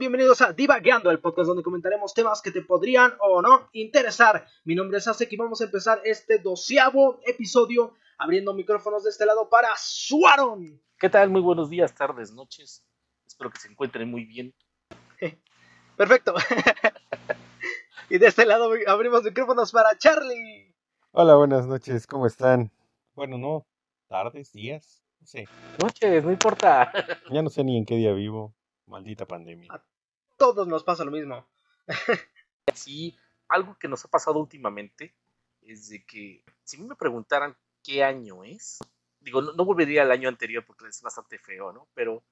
bienvenidos a Divagueando, el podcast donde comentaremos temas que te podrían o no interesar. Mi nombre es Asek y vamos a empezar este doceavo episodio abriendo micrófonos de este lado para Suaron. ¿Qué tal? Muy buenos días, tardes, noches. Espero que se encuentren muy bien. Perfecto. y de este lado abrimos micrófonos para Charlie. Hola, buenas noches, ¿cómo están? Bueno, no, tardes, días, no sé. Noches, no importa. Ya no sé ni en qué día vivo. Maldita pandemia. Todos nos pasa lo mismo. sí, algo que nos ha pasado últimamente es de que si me preguntaran qué año es, digo, no, volvería al año anterior porque es bastante feo, ¿no? Pero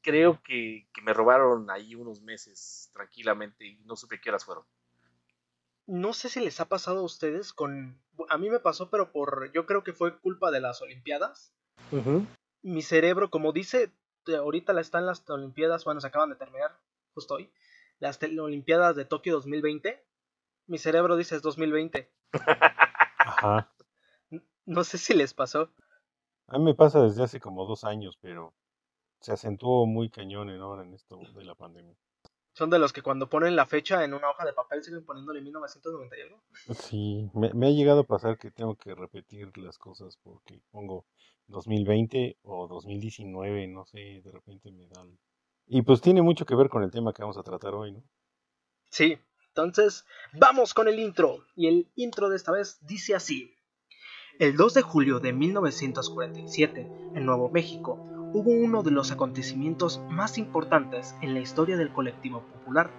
creo que, que, me robaron ahí unos meses tranquilamente y no supe qué horas fueron. No sé si les ha pasado a ustedes con... A mí me pasó, pero por... Yo creo que fue culpa de las Olimpiadas. Mi cerebro, como dice ahorita están las Olimpiadas, bueno, se acaban de terminar, justo hoy, las Olimpiadas de Tokio 2020. Mi cerebro dice es 2020. Ajá. No sé si les pasó. A mí me pasa desde hace como dos años, pero se acentuó muy cañón en ahora en esto de la pandemia. Son de los que cuando ponen la fecha en una hoja de papel siguen poniéndole 1991. Sí, me, me ha llegado a pasar que tengo que repetir las cosas porque pongo 2020 o 2019, no sé, de repente me dan. Y pues tiene mucho que ver con el tema que vamos a tratar hoy, ¿no? Sí, entonces vamos con el intro. Y el intro de esta vez dice así. El 2 de julio de 1947, en Nuevo México, hubo uno de los acontecimientos más importantes en la historia del colectivo popular.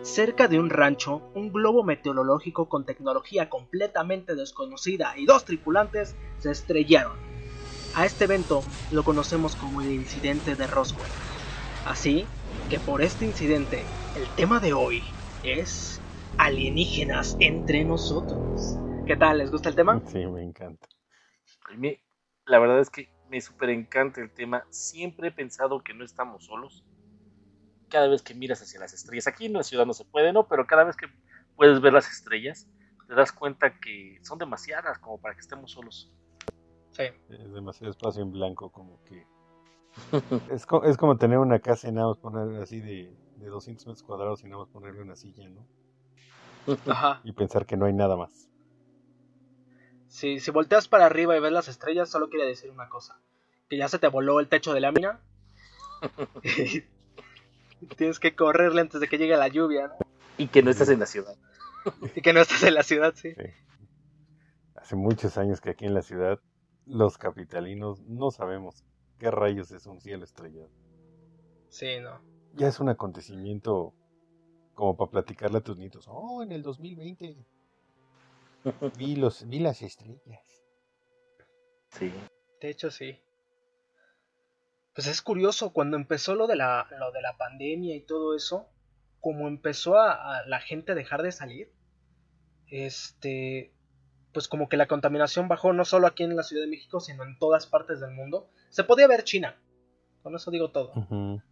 Cerca de un rancho, un globo meteorológico con tecnología completamente desconocida y dos tripulantes se estrellaron a este evento lo conocemos como el incidente de Roswell. Así que por este incidente, el tema de hoy es alienígenas entre nosotros. ¿Qué tal? ¿Les gusta el tema? Sí, me encanta. A mí, la verdad es que me súper encanta el tema. Siempre he pensado que no estamos solos. Cada vez que miras hacia las estrellas, aquí en la ciudad no se puede, ¿no? Pero cada vez que puedes ver las estrellas, te das cuenta que son demasiadas como para que estemos solos. Es demasiado espacio en blanco, como que. es, es como tener una casa y nada más poner así de, de 200 metros cuadrados y nada más ponerle una silla, ¿no? Ajá. Y pensar que no hay nada más. Sí, si volteas para arriba y ves las estrellas, solo quiere decir una cosa: que ya se te voló el techo de lámina. Tienes que correrle antes de que llegue la lluvia, ¿no? Y que no estás en la ciudad. y que no estás en la ciudad, sí. Hace muchos años que aquí en la ciudad los capitalinos no sabemos qué rayos es un cielo estrellado. Sí, no. Ya es un acontecimiento como para platicarle a tus nietos. Oh, en el 2020 vi, los, vi las estrellas. Sí. De hecho, sí. Pues es curioso, cuando empezó lo de la, lo de la pandemia y todo eso, como empezó a, a la gente a dejar de salir, este, pues como que la contaminación bajó no solo aquí en la Ciudad de México, sino en todas partes del mundo. Se podía ver China, con eso digo todo.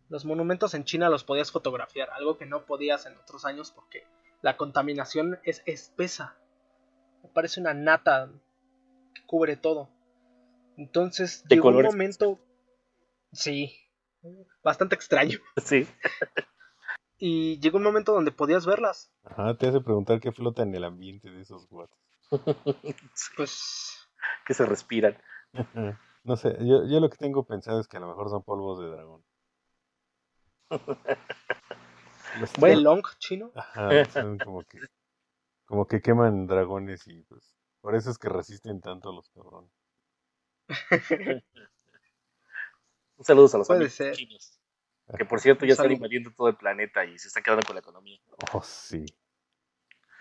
Los monumentos en China los podías fotografiar, algo que no podías en otros años porque la contaminación es espesa. Me parece una nata que cubre todo. Entonces llegó un momento... Sí, bastante extraño. Sí. y llegó un momento donde podías verlas. Ajá, te hace preguntar qué flota en el ambiente de esos guates. pues que se respiran. No sé, yo, yo lo que tengo pensado es que a lo mejor son polvos de dragón. ¿El long chino? Ajá, son como que, como que queman dragones y pues por eso es que resisten tanto a los cabrones. Un saludo a los amigos chinos. Que por cierto ya están invadiendo todo el planeta y se están quedando con la economía. Oh, sí.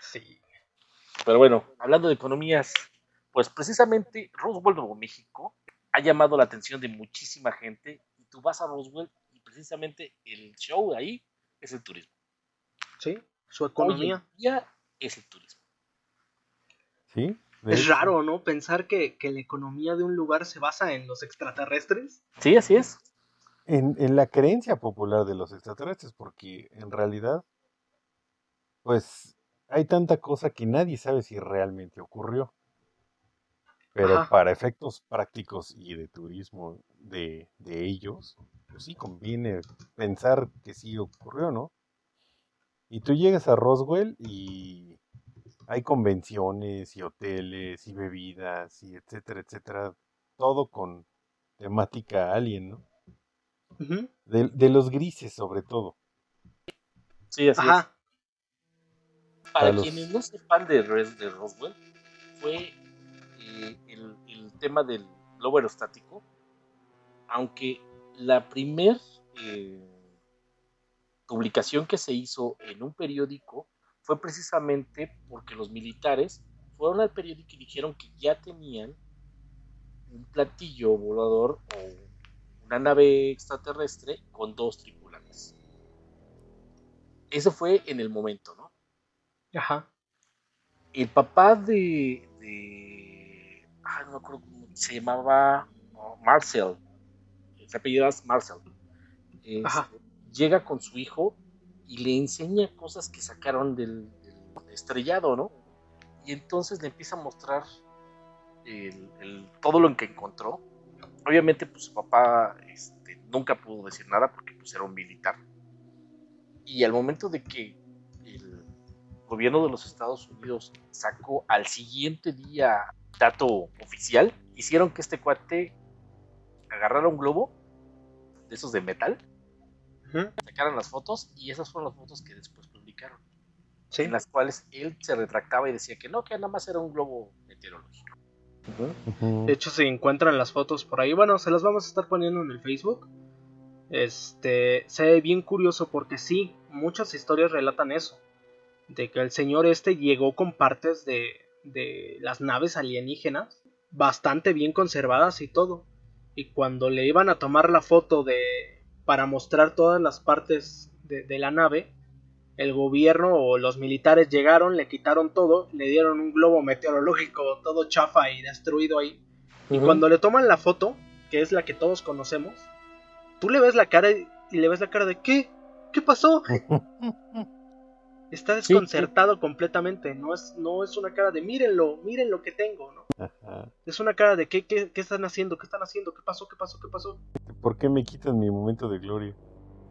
Sí. Pero bueno, hablando de economías, pues precisamente Roswell, Nuevo México, ha llamado la atención de muchísima gente y tú vas a Roswell y precisamente el show ahí es el turismo. Sí, su economía. ya es el turismo. Sí. Es raro, ¿no? Pensar que, la economía de un lugar se basa en los extraterrestres. Sí, así es. En, en la creencia popular de los extraterrestres, porque en realidad, pues hay tanta cosa que nadie sabe si realmente ocurrió. Pero para efectos prácticos y de turismo de, de ellos, pues sí conviene pensar que sí ocurrió, ¿no? Y tú llegas a Roswell y hay convenciones y hoteles y bebidas y etcétera, etcétera, todo con temática alien, ¿no? de, de, los grises sobre todo. Sí, así es. Para, quienes no sepan de, de Roswell, fue el, el, tema del globo aerostático, aunque la primer eh, publicación que se hizo en un periódico fue precisamente porque los militares fueron al periódico y dijeron que ya tenían un platillo volador o una nave extraterrestre con dos tripulantes. Eso fue en el momento, ¿no? Ajá. El papá de. Ay, no me acuerdo cómo se llamaba. Marcel. Se apellida Marcel. Este, llega con su hijo y le enseña cosas que sacaron del, estrellado, ¿no? Y entonces le empieza a mostrar el, todo lo que encontró. Obviamente, pues su papá este, nunca pudo decir nada porque pues, era un militar. Y al momento de que el gobierno de los Estados Unidos sacó al siguiente día dato oficial, hicieron que este cuate agarrara un globo de esos de metal sacaron las fotos y esas fueron las fotos que después publicaron. En las cuales él se retractaba y decía que no, que nada más era un globo meteorológico. De hecho, se encuentran las fotos por ahí. Bueno, se las vamos a estar poniendo en el Facebook. Este, se ve bien curioso porque sí, muchas historias relatan eso. De que el señor este llegó con partes de, de las naves alienígenas bastante bien conservadas y todo. Y cuando le iban a tomar la foto de, para mostrar todas las partes de, la nave, el gobierno o los militares llegaron, le quitaron todo, le dieron un globo meteorológico todo chafa y destruido ahí. Y cuando le toman la foto, que es la que todos conocemos, tú le ves la cara y, le ves la cara de ¿qué? ¿Qué pasó? Está desconcertado completamente. No es, no es una cara de mírenlo, miren lo que tengo, ¿no? Es una cara de ¿qué, ¿qué, están haciendo? ¿Qué están haciendo? ¿Qué pasó? ¿Qué pasó? ¿Qué pasó? ¿Por qué me quitan mi momento de gloria?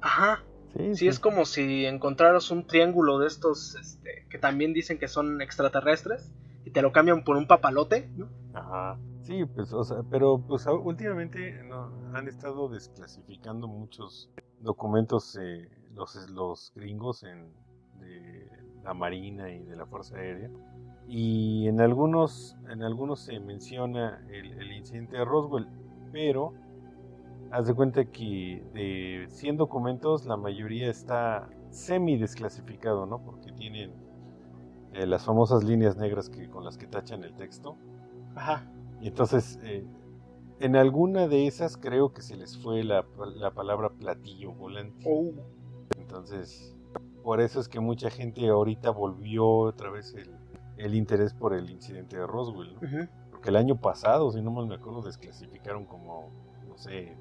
Ajá. Sí, sí, es como si encontraras un triángulo de estos este, que también dicen que son extraterrestres y te lo cambian por un papalote, ¿no? Ajá. Sí, pues, o sea, pero pues últimamente no, han estado desclasificando muchos documentos eh, los, los gringos en, de la Marina y de la Fuerza Aérea. Y en algunos, en algunos se menciona el, incidente de Roswell, pero haz de cuenta que de 100 documentos la mayoría está semi desclasificado, ¿no? Porque tienen eh, las famosas líneas negras que, con las que tachan el texto. Ajá. Y entonces, eh, en alguna de esas creo que se les fue la, la palabra platillo volante. Oh. Entonces, por eso es que mucha gente ahorita volvió otra vez el, interés por el incidente de Roswell. Porque el año pasado, si no mal me acuerdo, desclasificaron como, no sé,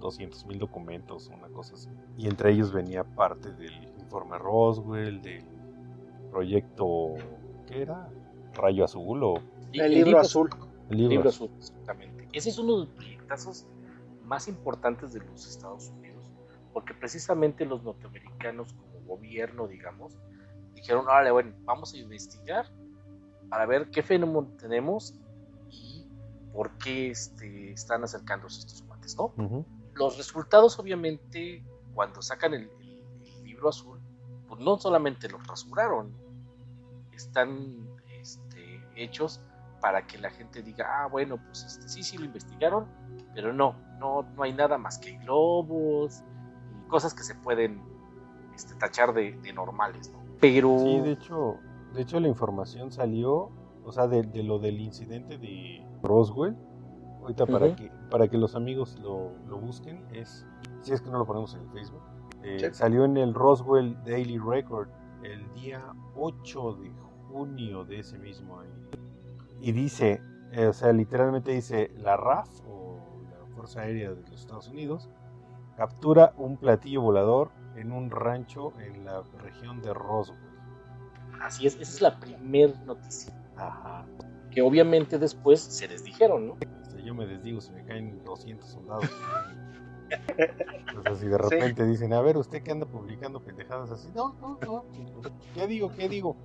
200 mil documentos, una cosa así. Y entre ellos venía parte del informe Roswell, del proyecto, ¿qué era? Rayo Azul o... El, libro, azul. El libro, azul, exactamente. Ese es uno de los proyectos más importantes de los Estados Unidos, porque precisamente los norteamericanos gobierno, digamos, dijeron, vale, bueno, vamos a investigar para ver qué fenómeno tenemos y por qué este, están acercándose estos cuates, ¿no? Los resultados, obviamente, cuando sacan el, libro azul, pues no solamente los rasuraron, están este, hechos para que la gente diga, ah, bueno, pues este, sí, sí lo investigaron, pero no, no, no hay nada más que globos y cosas que se pueden este, tachar de, normales, ¿no? Pero... Sí, de hecho, de hecho la información salió, o sea, de, lo del incidente de Roswell, ahorita para, que, para que los amigos lo, busquen, es, si es que no lo ponemos en el Facebook, eh, salió en el Roswell Daily Record el día 8 de junio de ese mismo año. Y dice, eh, o sea, literalmente dice, la RAF, o la Fuerza Aérea de los Estados Unidos, captura un platillo volador en un rancho en la región de Roswell. Así es, esa es la primera noticia. Ajá. que obviamente después se desdijeron, ¿no? yo me desdigo si me caen 200 soldados. Entonces, si de repente dicen, a ver, usted que anda publicando pendejadas así, no, no, no, ¿qué digo? ¿Qué digo?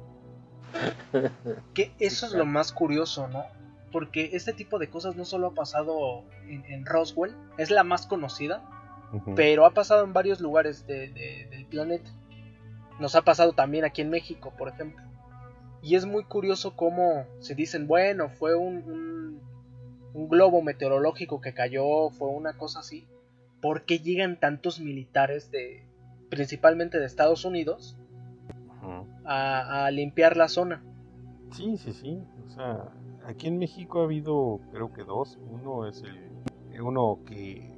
Que eso es lo más curioso, ¿no? Porque este tipo de cosas no solo ha pasado en, Roswell, es la más conocida, pero ha pasado en varios lugares del planeta. Nos ha pasado también aquí en México, por ejemplo. Y es muy curioso cómo se dicen, bueno, fue un, un, globo meteorológico que cayó, fue una cosa así. ¿Por qué llegan tantos militares de, principalmente de Estados Unidos, a, limpiar la zona? Sí, sí, sí. O sea, aquí en México ha habido, creo que dos. Uno es el, uno que,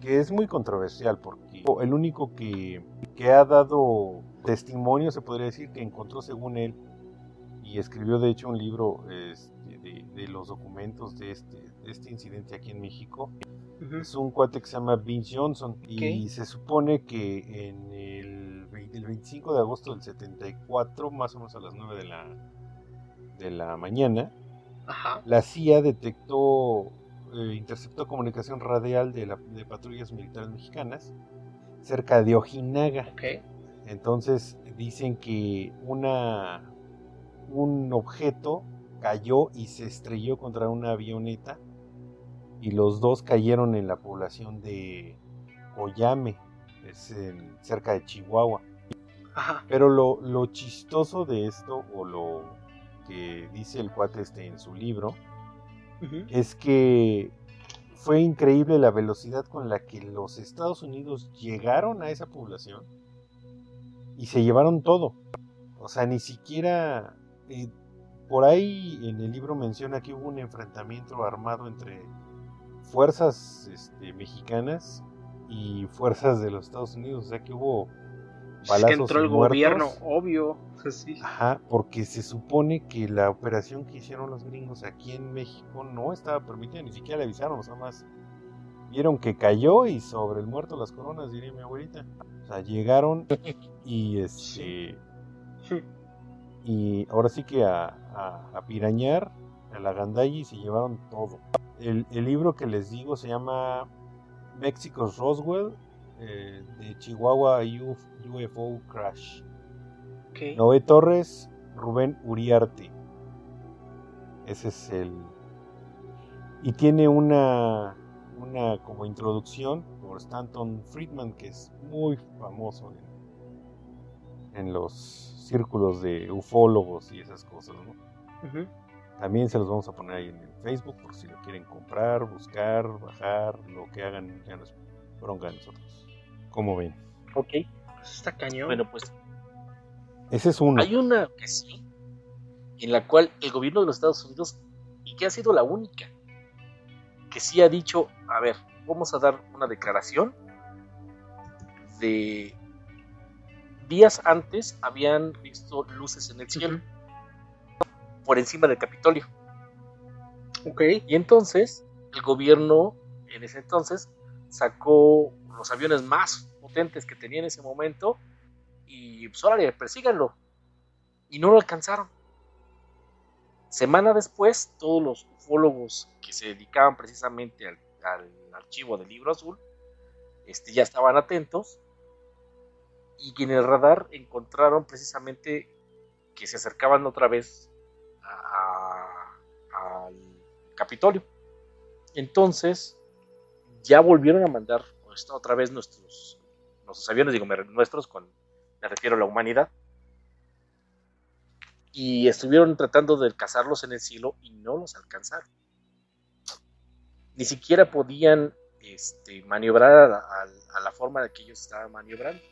que es muy controversial porque el único que, que ha dado testimonio, se podría decir, que encontró según él y escribió de hecho un libro este, de, los documentos de este, este incidente aquí en México. Es un cuate que se llama Vince Johnson y se supone que en el, 25 de agosto del 74, más o menos a las 9 de la, de la mañana, la CIA detectó, eh, interceptó comunicación radial de, la, de patrullas militares mexicanas cerca de Ojinaga. Entonces dicen que una, un objeto cayó y se estrelló contra una avioneta y los dos cayeron en la población de Oyame, es cerca de Chihuahua. Pero lo, chistoso de esto, o lo que dice el cuate este en su libro, es que fue increíble la velocidad con la que los Estados Unidos llegaron a esa población y se llevaron todo. O sea, ni siquiera eh, por ahí en el libro menciona que hubo un enfrentamiento armado entre fuerzas este, mexicanas y fuerzas de los Estados Unidos, o sea que hubo balazos que entró el gobierno, obvio. Sí. Ajá, porque se supone que la operación que hicieron los gringos aquí en México no estaba permitida, ni siquiera le avisaron, o sea, más vieron que cayó y sobre el muerto las coronas, diría mi abuelita. O sea, llegaron y este y ahora sí que a, a, pirañar a la gandalla y se llevaron todo. El, libro que les digo se llama México's Roswell eh, de Chihuahua UFO Crash. Noé Torres, Rubén Uriarte. Ese es el. Y tiene una, una como introducción por Stanton Friedman, que es muy famoso en, en los círculos de ufólogos y esas cosas, ¿no? También se los vamos a poner ahí en el Facebook por si lo quieren comprar, buscar, bajar, lo que hagan, ya nos bronca a nosotros. ¿Cómo ven? Ok. Pues está cañón. Bueno, pues. Ese es uno. Hay una que sí, en la cual el gobierno de los Estados Unidos, y que ha sido la única, que sí ha dicho, a ver, vamos a dar una declaración de días antes habían visto luces en el cielo por encima del Capitolio. Ok. Y entonces el gobierno en ese entonces sacó los aviones más potentes que tenía en ese momento y pues órale, persíganlo. Y no lo alcanzaron. Semana después, todos los ufólogos que se dedicaban precisamente al, archivo del libro azul este, ya estaban atentos y en el radar encontraron precisamente que se acercaban otra vez al Capitolio. Entonces, ya volvieron a mandar pues, otra vez nuestros, nuestros aviones, digo, nuestros, con, me refiero a la humanidad. Y estuvieron tratando de cazarlos en el cielo y no los alcanzaron. Ni siquiera podían este, maniobrar a, la forma de que ellos estaban maniobrando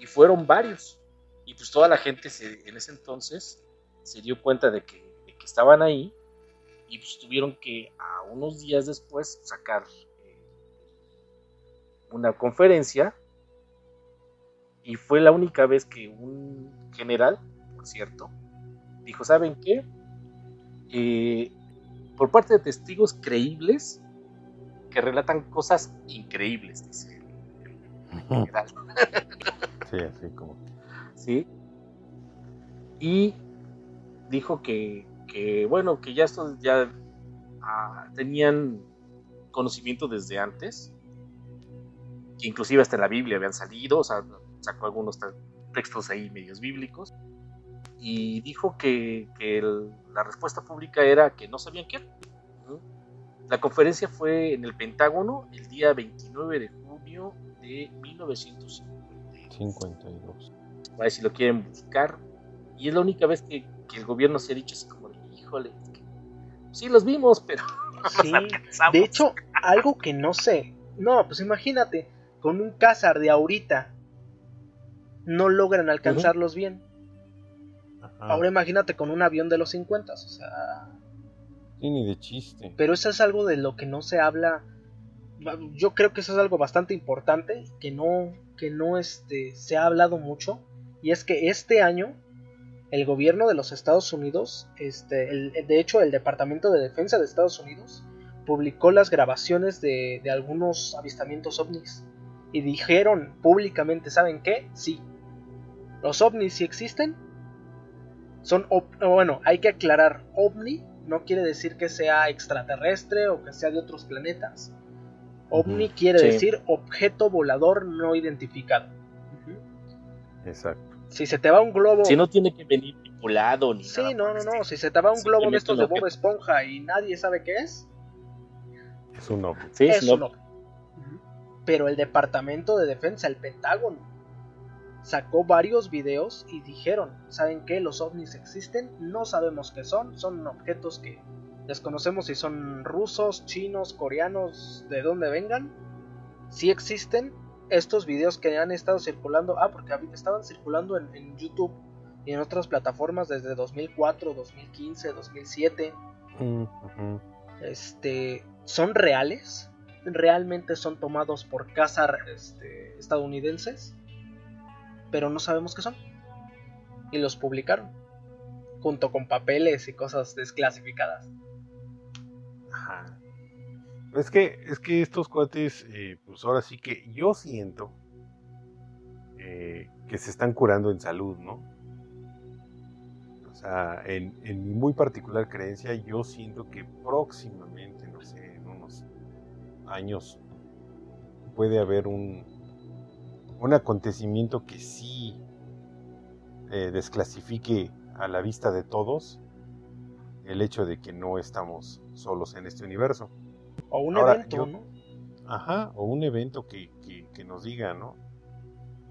y fueron varios. Y pues toda la gente se, en ese entonces se dio cuenta de que, estaban ahí y pues tuvieron que a unos días después sacar una conferencia y fue la única vez que un general, por cierto, dijo, ¿saben qué? Eh, por parte de testigos creíbles que relatan cosas increíbles, dice el general. Sí, así como. Sí. Y dijo que que bueno, que ya estos ya ah, tenían conocimiento desde antes, que inclusive hasta en la Biblia habían salido, o sea, sacó algunos textos ahí medios bíblicos, y dijo que, la respuesta pública era que no sabían qué. La conferencia fue en el Pentágono el día 29 de junio de 1952. A ver si lo quieren buscar. Y es la única vez que, el gobierno se ha dicho así como, híjole, sí los vimos, pero... Sí, de hecho, algo que no sé. No, pues imagínate, con un cázar de ahorita no logran alcanzarlos bien. Ahora imagínate con un avión de los 50, o sea... Sí, ni de chiste. Pero eso es algo de lo que no se habla. Yo creo que eso es algo bastante importante que no, que no este, se ha hablado mucho. Y es que este año el gobierno de los Estados Unidos, este, de hecho el Departamento de Defensa de Estados Unidos, publicó las grabaciones de, de algunos avistamientos ovnis. Y dijeron públicamente, ¿saben qué? Sí. Los ovnis sí existen, son, bueno, hay que aclarar, ovni no quiere decir que sea extraterrestre o que sea de otros planetas. OVNI quiere decir objeto volador no identificado. Exacto. Si se te va un globo. Si no tiene que venir tripulado ni Sí, no, no, no. Si se te va un globo de estos de Bob Esponja y nadie sabe qué es. Es un ovni. Sí, es un ovni. Pero el Departamento de Defensa, el Pentágono, sacó varios videos y dijeron, ¿saben qué? Los ovnis existen, no sabemos qué son, son objetos que desconocemos si son rusos, chinos, coreanos, de dónde vengan. Si existen estos videos que han estado circulando, ah, porque estaban circulando en, YouTube y en otras plataformas desde 2004, 2015, 2007. Este, son reales, realmente son tomados por cazar este, estadounidenses pero no sabemos qué son. Y los publicaron, junto con papeles y cosas desclasificadas. Ajá. Es que, es que estos cuates, eh, pues ahora sí que yo siento eh, que se están curando en salud, ¿no? O sea, en, en mi muy particular creencia, yo siento que próximamente, años, puede haber un, un acontecimiento que sí eh, desclasifique a la vista de todos el hecho de que no estamos solos en este universo. O un evento, ¿no? Ajá, o un evento que, nos diga, ¿no?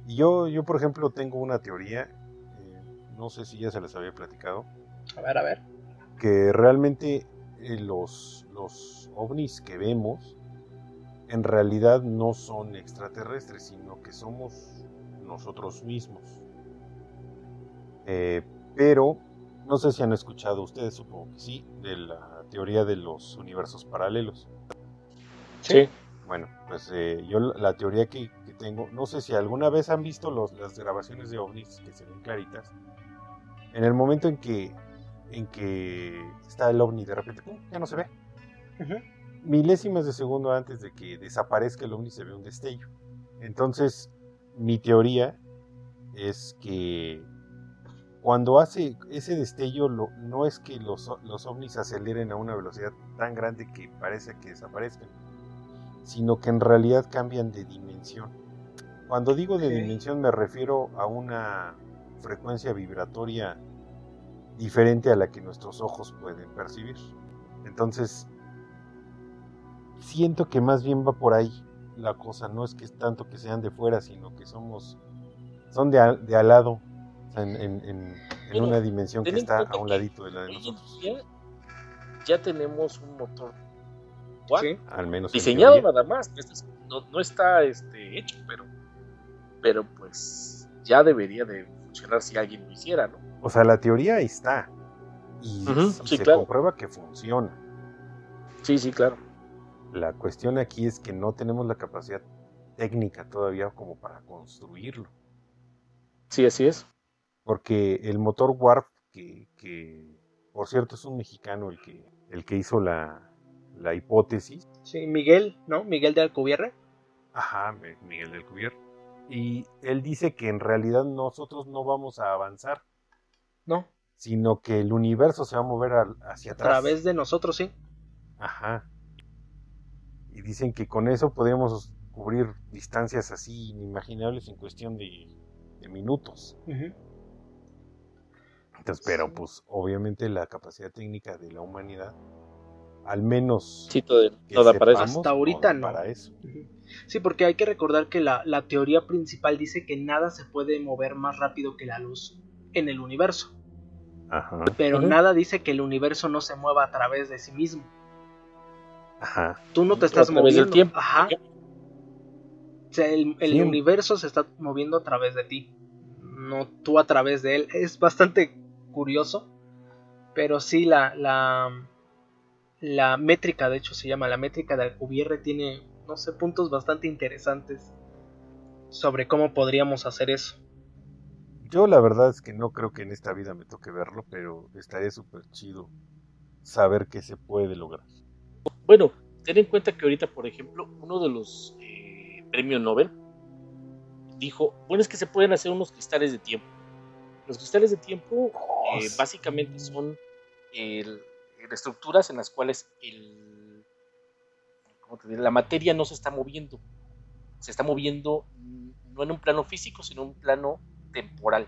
Y yo, yo, por ejemplo, tengo una teoría, eh, no sé si ya se les había platicado. A ver, a ver. Que realmente eh, los, los ovnis que vemos en realidad no son extraterrestres, sino que somos nosotros mismos. Eh, pero no sé si han escuchado ustedes, supongo que sí, de la teoría de los universos paralelos. Sí. Bueno, pues eh, yo la teoría que, tengo, no sé si alguna vez han visto las grabaciones de ovnis que se ven claritas. En el momento en que, en que está el ovni de repente, ya no se ve milésimas de segundo antes de que desaparezca el ovni se ve un destello. Entonces, mi teoría es que cuando hace ese destello no es que los, los ovnis aceleren a una velocidad tan grande que parece que desaparezcan, sino que en realidad cambian de dimensión. Cuando digo de dimensión me refiero a una frecuencia vibratoria diferente a la que nuestros ojos pueden percibir. Entonces, siento que más bien va por ahí la cosa, no es que es tanto que sean de fuera, sino que somos, son de, de al lado, en, una dimensión que está a un ladito de la de nosotros. Ya, tenemos un motor al menos diseñado nada más, no, está este, hecho, pero, pero pues ya debería de funcionar si alguien lo hiciera, ¿no? O sea, la teoría está y, se comprueba que funciona. Sí, sí, claro. La cuestión aquí es que no tenemos la capacidad técnica todavía como para construirlo. Sí, así es. Porque el motor Warp, que, por cierto es un mexicano el que, el que hizo la, la hipótesis. Sí, Miguel, ¿no? Miguel de Alcubierre. Ajá, Miguel de Alcubierre. Y él dice que en realidad nosotros no vamos a avanzar. No. sino que el universo se va a mover hacia atrás. A través de nosotros, sí. Ajá. Y dicen que con eso podríamos cubrir distancias así inimaginables en cuestión de, minutos. Entonces, pero pues obviamente la capacidad técnica de la humanidad, al menos sí, todo, para eso. Hasta ahorita no. Para eso. Sí, porque hay que recordar que la, la teoría principal dice que nada se puede mover más rápido que la luz en el universo. Ajá. Pero nada dice que el universo no se mueva a través de sí mismo. Ajá. Tú no te estás moviendo. Del tiempo. Ajá. O sea, el, universo se está moviendo a través de ti. No tú a través de él. Es bastante curioso. Pero sí, la, la, la métrica, de hecho se llama la métrica de Alcubierre, tiene, no sé, puntos bastante interesantes sobre cómo podríamos hacer eso. Yo la verdad es que no creo que en esta vida me toque verlo, pero estaría súper chido saber que se puede lograr. Bueno, ten en cuenta que ahorita, por ejemplo, uno de los eh, premios Nobel dijo, bueno, es que se pueden hacer unos cristales de tiempo. Los cristales de tiempo eh, básicamente son estructuras en las cuales el, la materia no se está moviendo. Se está moviendo no en un plano físico, sino en un plano temporal.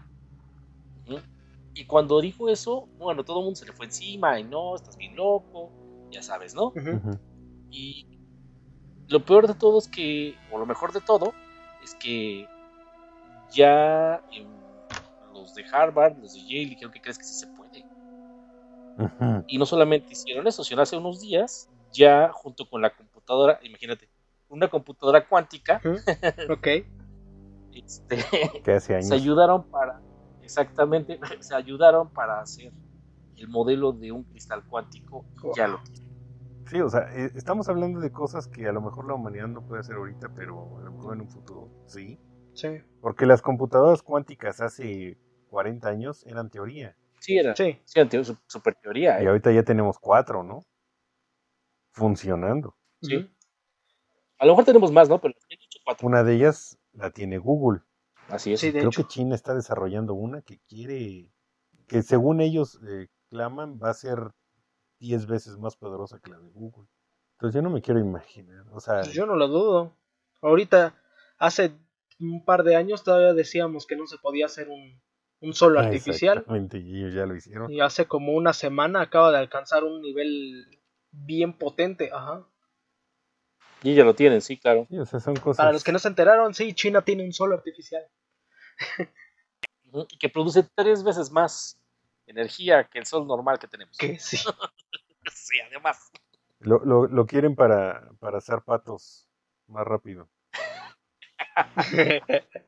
Y cuando dijo eso, bueno, todo el mundo se le fue encima y no, estás bien loco, ya sabes, ¿no? Y lo peor de todo es que, o lo mejor de todo, es que ya los de Harvard, los de Yale dijeron que crees que sí se puede. Y no solamente hicieron eso, sino hace unos días, ya junto con la computadora, imagínate, una computadora cuántica. ok este, hace se ayudaron para, exactamente, se ayudaron para hacer el modelo de un cristal cuántico ya lo Sí, o sea, eh, estamos hablando de cosas que a lo mejor la humanidad no puede hacer ahorita, pero a lo mejor en un futuro sí. Sí. Porque las computadoras cuánticas hace 40 años eran teoría. Sí, era. Sí, sí eran super teoría. Y ¿eh? ahorita ya tenemos cuatro, ¿no? Funcionando. Sí. A lo mejor tenemos más, ¿no? Pero he dicho cuatro. Una de ellas la tiene Google. Así es. Creo que China está desarrollando una que quiere, que según ellos eh, claman, va a ser 10 veces más poderosa que la de Google. Entonces yo no me quiero imaginar. O sea, pues yo no lo dudo. Ahorita, hace un par de años todavía decíamos que no se podía hacer un, un solo artificial. y ya lo hicieron. Y hace como una semana acaba de alcanzar un nivel bien potente. Ajá. Y ya lo tienen, sí, claro. Para los que no se enteraron, sí, China tiene un solo artificial. y que produce tres veces más energía que el sol normal que tenemos. Que sí. sí, además. Lo, lo, lo quieren para, para hacer patos más rápido.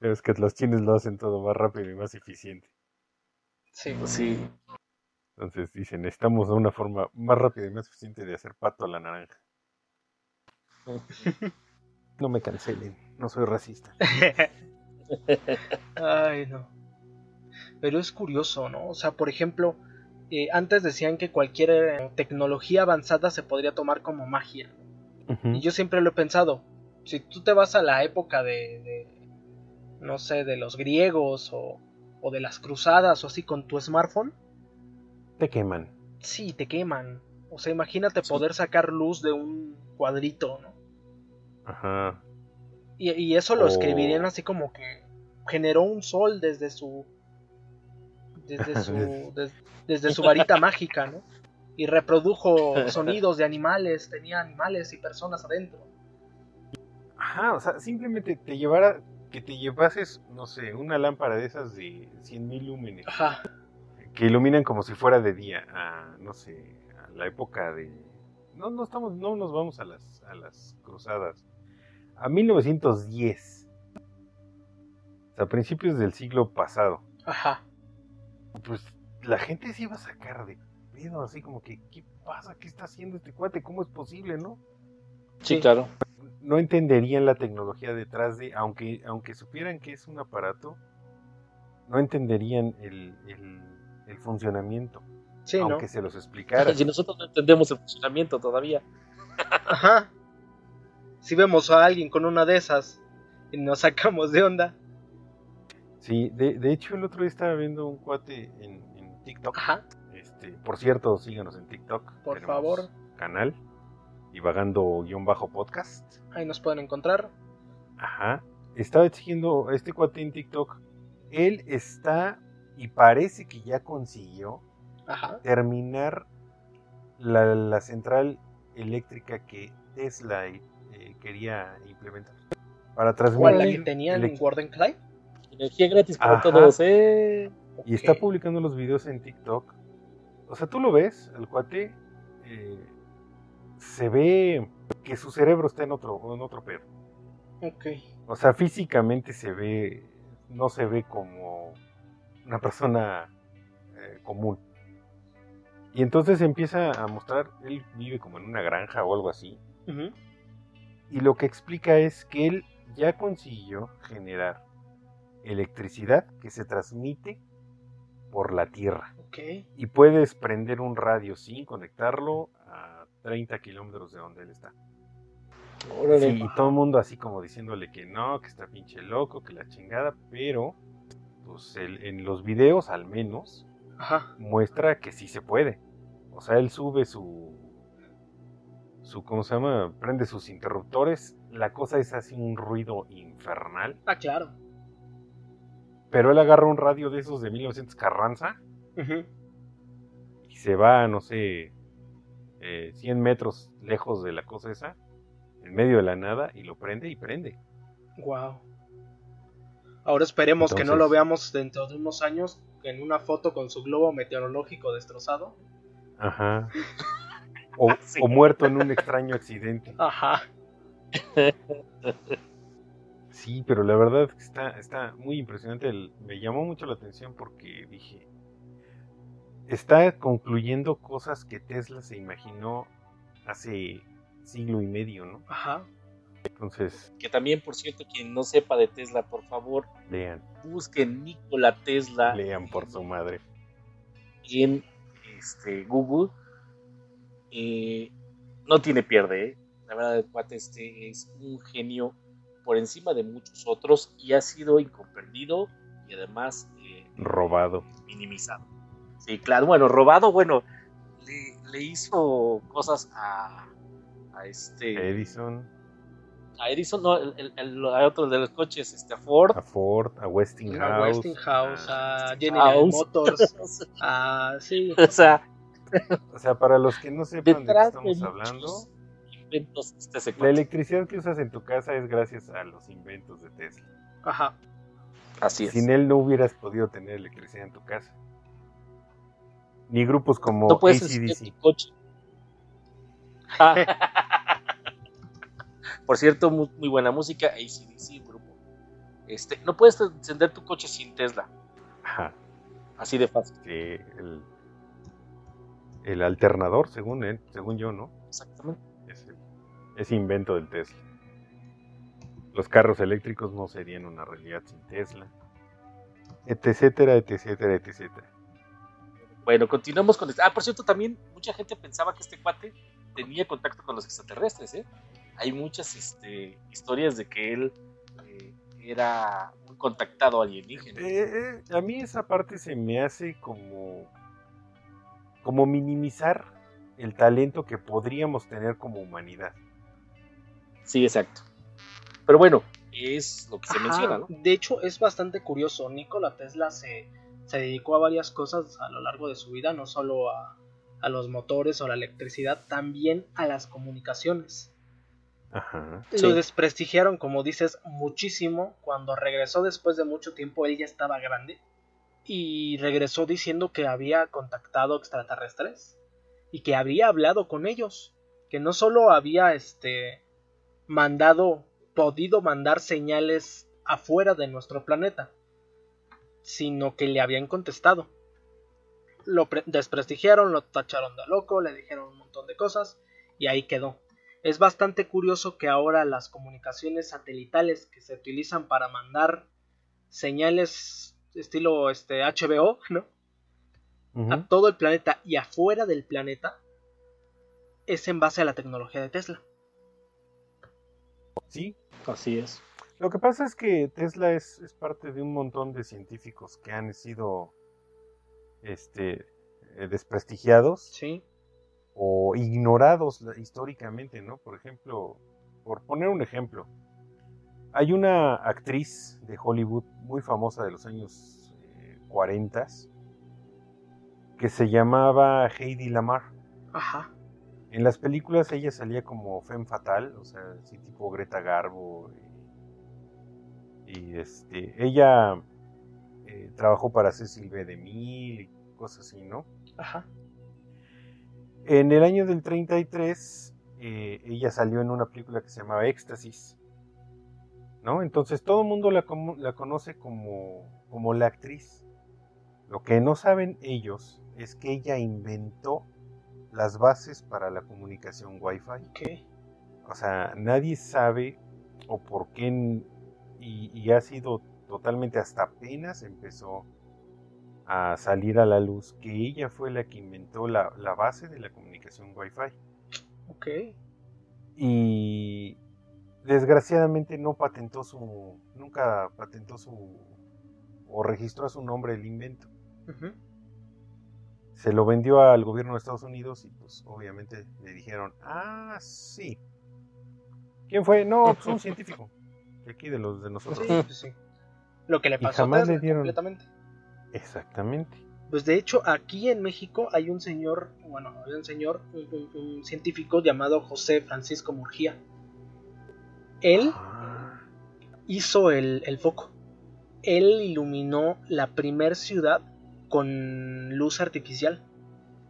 es que los chinos lo hacen todo más rápido y más eficiente. Sí. Sí. Entonces dicen, necesitamos una forma más rápida y más eficiente de hacer pato a la naranja. no me cancelen, no soy racista. Ay, no. Pero es curioso, ¿no? O sea, por ejemplo, eh, antes decían que cualquier eh, tecnología avanzada se podría tomar como magia. Y yo siempre lo he pensado. Si tú te vas a la época de, de no sé, de los griegos o, o de las cruzadas o así con tu smartphone, te queman. Sí, te queman. O sea, imagínate poder sacar luz de un cuadrito, ¿no? Ajá. Y, eso lo escribirían así como que generó un sol desde su. Desde su. desde su varita mágica, ¿no? Y reprodujo sonidos de animales, tenía animales y personas adentro. Ajá, o sea, simplemente te llevara. Que te llevases, no sé, una lámpara de esas de 100.000 lúmenes. Ajá que iluminan como si fuera de día, a, no sé, a la época de... No, no estamos, no nos vamos a las, a las cruzadas. A 1910. a principios del siglo pasado. Ajá. Pues la gente se iba a sacar de miedo, así como que, ¿qué pasa? ¿Qué está haciendo este cuate? ¿Cómo es posible, no? Sí, claro. No entenderían la tecnología detrás de, aunque, aunque supieran que es un aparato, no entenderían el el funcionamiento. aunque se los explicara. Si nosotros no entendemos el funcionamiento todavía. Ajá. Si vemos a alguien con una de esas y nos sacamos de onda. Sí, de, de, hecho el otro día estaba viendo un cuate en, en TikTok. Ajá. Este, por cierto, síganos en TikTok. Por favor. Canal. Divagando-podcast. Ahí nos pueden encontrar. Ajá. Estaba siguiendo este cuate en TikTok. Él está y parece que ya consiguió terminar la, central eléctrica que Tesla eh, quería implementar. Para transmitir. la que tenían en Warden Clyde? Energía gratis para todos, ¿eh? Y está publicando los videos en TikTok. O sea, tú lo ves, el cuate. Eh, se ve que su cerebro está en otro, en otro pedo. Ok. O sea, físicamente se ve. No se ve como una persona eh, común. Y entonces empieza a mostrar, él vive como en una granja o algo así. Y lo que explica es que él ya consiguió generar electricidad que se transmite por la tierra. Y puedes prender un radio sin conectarlo a 30 kilómetros de donde él está. y todo el mundo así como diciéndole que no, que está pinche loco, que la chingada, pero pues en los videos al menos muestra que sí se puede. O sea, él sube su su ¿cómo se llama? prende sus interruptores, la cosa es así un ruido infernal. Ah, claro. Pero él agarra un radio de esos de 1900 Carranza y se va, no sé, 100 eh, metros lejos de la cosa esa, en medio de la nada, y lo prende y prende. Wow. Ahora esperemos que no lo veamos dentro de unos años en una foto con su globo meteorológico destrozado. Ajá. O, o muerto en un extraño accidente. Ajá. Sí, pero la verdad está, está muy impresionante. me llamó mucho la atención porque dije, está concluyendo cosas que Tesla se imaginó hace siglo y medio, ¿no? Ajá. Entonces. Que también, por cierto, quien no sepa de Tesla, por favor, lean. Busquen Nikola Tesla. Lean por su madre. En este, Google. Eh, no tiene pierde, ¿eh? La verdad, el cuate este es un genio por encima de muchos otros y ha sido incomprendido y además eh, robado, minimizado. Sí, claro, bueno, robado, bueno, le, hizo cosas a, a este Edison. A Edison, no, el, el, otro de los coches, este, a Ford. A Ford, a Westinghouse. A Westinghouse, a, General Motors. a, sí. O sea, o sea, para los que no sepan de qué estamos hablando, este la electricidad que usas en tu casa es gracias a los inventos de Tesla. Ajá. Así es. Sin él no hubieras podido tener electricidad en tu casa. Ni grupos como no puedes ACDC. coche. Por cierto, muy, buena música, ACDC, grupo. Este, no puedes encender tu coche sin Tesla. Ajá. Así de fácil. Sí, el, el alternador, según él, según yo, ¿no? Exactamente. Es, invento del Tesla. Los carros eléctricos no serían una realidad sin Tesla. Etcétera, etcétera, etcétera. Bueno, continuamos con este. Ah, por cierto, también mucha gente pensaba que este cuate tenía contacto con los extraterrestres, ¿eh? Hay muchas este, historias de que él eh, era un contactado alienígena. Eh, eh, a mí esa parte se me hace como como minimizar el talento que podríamos tener como humanidad. Sí, exacto. Pero bueno, es lo que se menciona, ¿no? De hecho, es bastante curioso. Nikola Tesla se, se, dedicó a varias cosas a lo largo de su vida, no solo a, a los motores o la electricidad, también a las comunicaciones. Ajá, Lo desprestigiaron, como dices, muchísimo. Cuando regresó después de mucho tiempo, él ya estaba grande y regresó diciendo que había contactado extraterrestres y que había hablado con ellos, que no solo había este mandado, podido mandar señales afuera de nuestro planeta, sino que le habían contestado. Lo desprestigiaron, lo tacharon de loco, le dijeron un montón de cosas y ahí quedó. Es bastante curioso que ahora las comunicaciones satelitales que se utilizan para mandar señales estilo este HBO, ¿no? A todo el planeta y afuera del planeta es en base a la tecnología de Tesla. Sí, así es. Lo que pasa es que Tesla es, es parte de un montón de científicos que han sido este, eh, desprestigiados Sí. o ignorados históricamente, ¿no? Por ejemplo, por poner un ejemplo, hay una actriz de Hollywood muy famosa de los años eh, 40 que se llamaba Heidi Lamar. Ajá. En las películas ella salía como femme fatal, o sea, así tipo Greta Garbo. Y, y, este, ella eh, trabajó para Cecil B. DeMille y cosas así, ¿no? Ajá. En el año del 33, eh, ella salió en una película que se llamaba Éxtasis. ¿No? Entonces todo el mundo la, la conoce como, como la actriz. Lo que no saben ellos es que ella inventó las bases para la comunicación Wi-Fi. Ok. O sea, nadie sabe o por qué, y, y ha sido totalmente hasta apenas empezó a salir a la luz que ella fue la que inventó la, la base de la comunicación Wi-Fi. Ok. Y desgraciadamente no patentó su, nunca patentó su, o registró a su nombre el invento. Se lo vendió al gobierno de Estados Unidos y pues obviamente le dijeron, ah, sí. ¿Quién fue? No, pues un científico. De aquí de los de nosotros. Sí, pues sí. Lo que le Y pasó a jamás Tesla le dieron- completamente. Exactamente. Pues de hecho, aquí en México hay un señor, bueno, hay un señor, un, un- un científico llamado José Francisco Murgía. Él Ah, hizo el, el foco. Él iluminó la primer ciudad con luz artificial.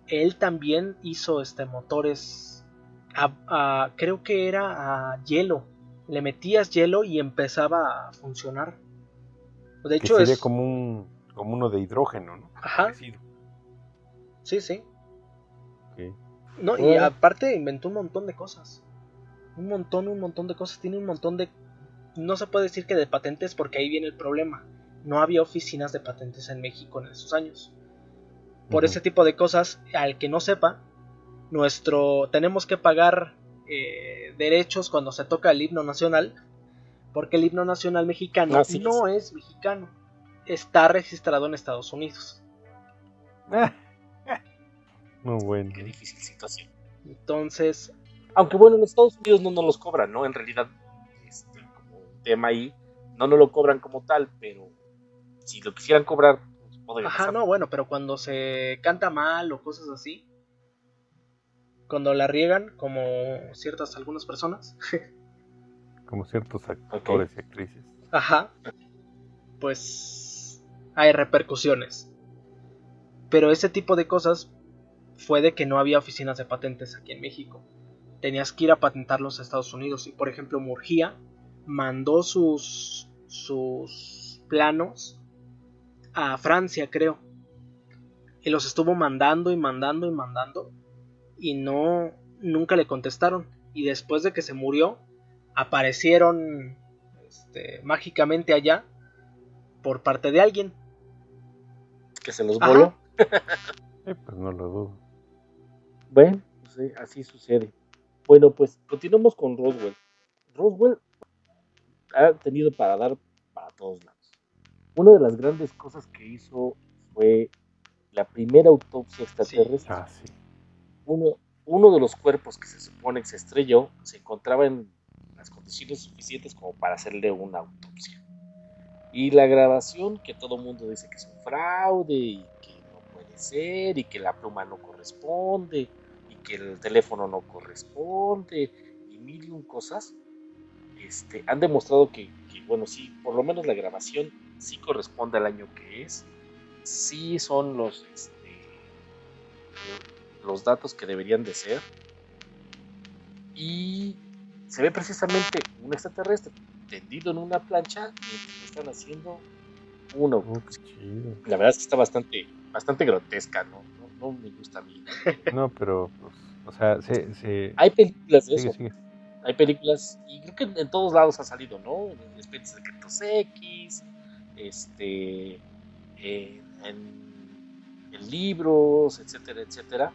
Él también hizo este motores a, a- creo que era a hielo. Le metías hielo y empezaba a funcionar. De que hecho sería es como un como uno de hidrógeno, ¿no? Ajá. Parecido. sí, sí. No, y Bueno. aparte inventó un montón de cosas. Un montón, un montón de cosas. Tiene un montón de... No se puede decir que de patentes porque ahí viene el problema. No había oficinas de patentes en México en esos años. Por ese tipo de cosas, al que no sepa, nuestro... Tenemos que pagar eh, derechos cuando se toca el himno nacional. Porque el himno nacional mexicano Así es. no es mexicano. Está registrado en Estados Unidos. Muy bueno. Qué difícil situación. Entonces, Aunque bueno, en Estados Unidos no nos los cobran, ¿no? En realidad, este, como un tema ahí, no nos lo cobran como tal, pero si lo quisieran cobrar, pues podría Ajá, pasar. no, bueno, pero cuando se canta mal o cosas así, cuando la riegan, como ciertas algunas personas, Como ciertos actores y actrices. ajá, pues hay repercusiones. Pero ese tipo de cosas fue de que no había oficinas de patentes aquí en México. Tenías que ir a patentarlos a Estados Unidos. Y por ejemplo, Murgía mandó sus, sus planos a Francia, creo. Y los estuvo mandando y mandando y mandando. Y no, nunca le contestaron. Y después de que se murió, aparecieron este, mágicamente allá por parte de alguien. Que se los Ajá. voló. Eh, pues no lo dudo. Bueno, pues, sí, así sucede. Bueno, pues continuamos con Roswell. Roswell ha tenido para dar para todos lados. Una de las grandes cosas que hizo fue la primera autopsia extraterrestre. Ah, sí. Uno, uno de los cuerpos que se supone que se estrelló se encontraba en las condiciones suficientes como para hacerle una autopsia. Y la grabación, que todo el mundo dice que es un fraude y que no puede ser y que la pluma no corresponde y que el teléfono no corresponde y mil y un cosas, este, han demostrado que, que, bueno, sí, por lo menos la grabación sí corresponde al año que es, sí son los, este, los datos que deberían de ser y se ve precisamente un extraterrestre tendido en una plancha mientras le están haciendo una Oh. La verdad es que está bastante, bastante grotesca, ¿no? No, no me gusta a mí. No, pero, pues, o sea, se, se... Hay películas de Sigue, eso, sigue. hay películas, y creo que en todos lados ha salido, ¿no? En Secretos X, este, en, en- en libros, etcétera, etcétera.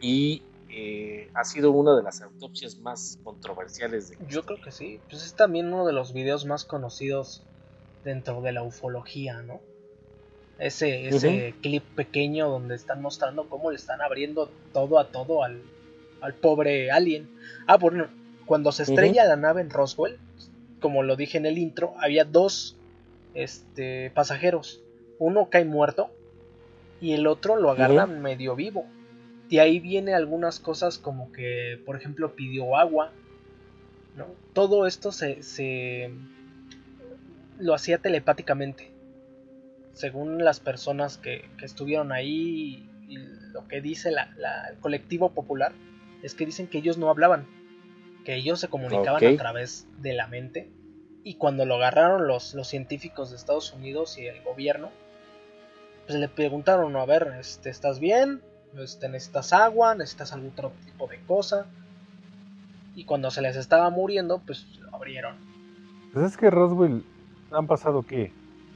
Y eh, ha sido una de las autopsias más controversiales. De Yo creo que sí. Pues es también uno de los videos más conocidos dentro de la ufología, ¿no? Ese, ese clip pequeño donde están mostrando cómo le están abriendo todo a todo al, al pobre alien. Ah, bueno, cuando se estrella la nave en Roswell, como lo dije en el intro, había dos este, pasajeros. Uno cae muerto y el otro lo agarra medio vivo. De ahí viene algunas cosas como que, por ejemplo, pidió agua. ¿no? Todo esto se, se lo hacía telepáticamente. Según las personas que, estuvieron ahí y lo que dice la, el colectivo popular, es que dicen que ellos no hablaban, que ellos se comunicaban a través de la mente. Y cuando lo agarraron los, los científicos de Estados Unidos y el gobierno, pues le preguntaron, a ver, este, ¿estás bien? Este, ¿Necesitas agua? ¿Necesitas algún otro tipo de cosa? Y cuando se les estaba muriendo, pues lo abrieron. Pues es que Roswell han pasado, ¿qué?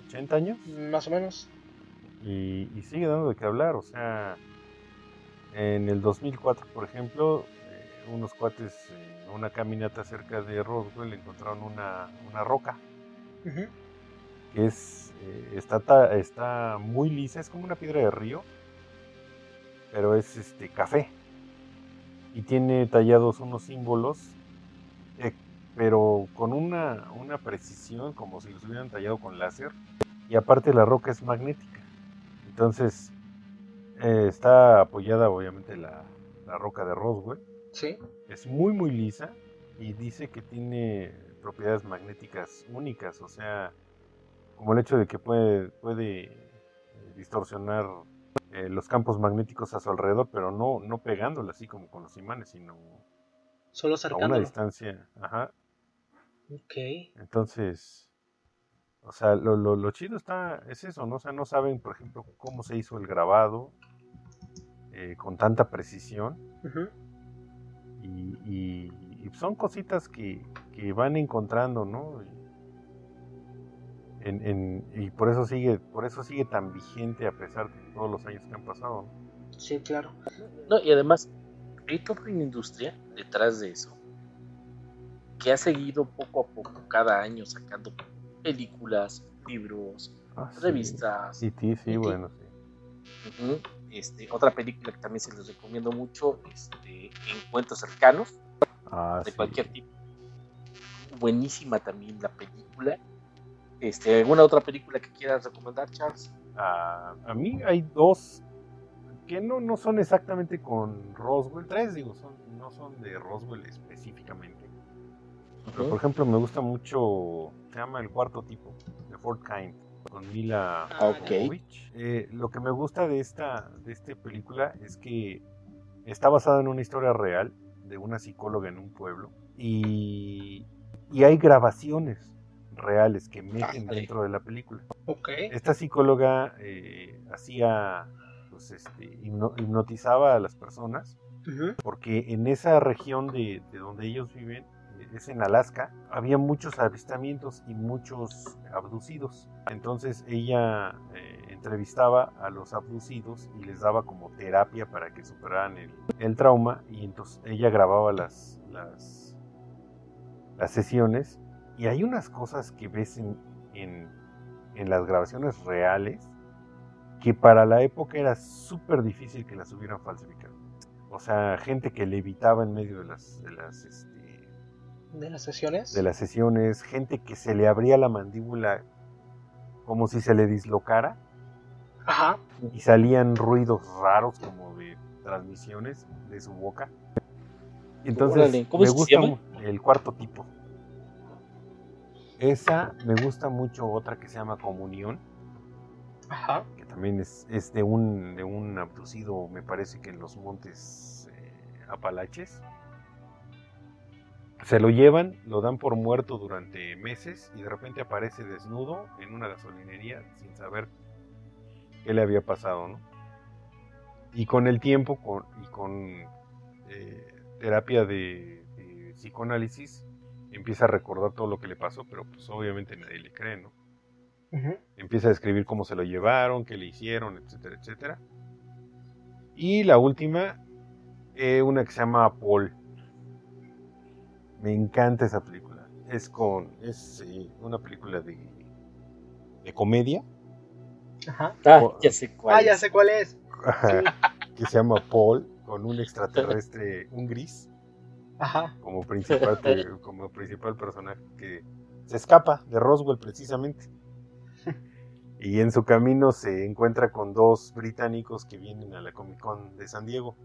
¿80 años? Más o menos. Y, sigue dando de qué hablar, o sea, en el 2004, por ejemplo, eh, unos cuates en una caminata cerca de Roswell encontraron una, una roca. Que es, eh, está, está muy lisa, es como una piedra de río pero es este café y tiene tallados unos símbolos, eh, pero con una, una, precisión como si los hubieran tallado con láser. Y aparte la roca es magnética. Entonces eh, está apoyada obviamente la, la, roca de Roswell. Sí. Es muy muy lisa y dice que tiene propiedades magnéticas únicas, o sea, como el hecho de que puede, puede eh, distorsionar eh, los campos magnéticos a su alrededor, pero no, no pegándole así como con los imanes, sino solo a una distancia. Ajá. Ok. Entonces, o sea, lo, lo, lo, chido está, es eso, ¿no? O sea, no saben, por ejemplo, cómo se hizo el grabado eh, con tanta precisión. Y, y, son cositas que, que van encontrando, ¿no? y por eso sigue por eso sigue tan vigente a pesar de todos los años que han pasado sí claro. No y además hay toda una industria detrás de eso que ha seguido poco a poco cada año sacando películas libros ah, revistas sí, sí, sí bueno sí este, otra película que también se les recomiendo mucho este encuentros cercanos ah, de cualquier tipo. Buenísima también la película. Este, ¿Alguna otra película que quieras recomendar, Charles? a mí hay dos que no, no son exactamente con Roswell, tres digo, son, no son de Roswell específicamente. Pero por ejemplo me gusta mucho, se llama El Cuarto Tipo, de Fort Kind, con Mila ah, okay. Eh, lo que me gusta de esta, de esta película es que está basada en una historia real de una psicóloga en un pueblo y, y hay grabaciones reales que meten dentro de la película. Esta psicóloga eh, hacía, pues, este, hipnotizaba a las personas, porque en esa región de, donde ellos viven, es en Alaska, había muchos avistamientos y muchos abducidos. Entonces ella eh, entrevistaba a los abducidos y les daba como terapia para que superaran el, el trauma y entonces ella grababa las, las, las sesiones y hay unas cosas que ves en, en, las grabaciones reales que para la época era súper difícil que las hubieran falsificado. O sea, gente que levitaba en medio de las, de las, este, ¿De las sesiones. De las sesiones, gente que se le abría la mandíbula como si se le dislocara. Ajá. Y salían ruidos raros como de transmisiones de su boca. Entonces, me gusta el cuarto tipo. Esa me gusta mucho otra que se llama Comunión. Ajá. Que también es, de, un, de un abducido, me parece que en los montes eh, Apalaches. Se lo llevan, lo dan por muerto durante meses y de repente aparece desnudo en una gasolinería sin saber qué le había pasado, ¿no? Y con el tiempo con, y con eh, terapia de psicoanálisis, empieza a recordar todo lo que le pasó, pero pues obviamente nadie le cree, ¿no? Empieza a describir cómo se lo llevaron, qué le hicieron, etcétera, etcétera. Y la última, Eh, una que se llama Paul. Me encanta esa película. Es con. Es eh, una película de. de comedia. Ajá. Ah, ya sé cuál. Ah, ya sé cuál es. que se llama Paul, con un extraterrestre, un gris, Ajá. como principal, como principal personaje que se escapa de Roswell precisamente. Y en su camino se encuentra con dos británicos que vienen a la Comic Con de San Diego.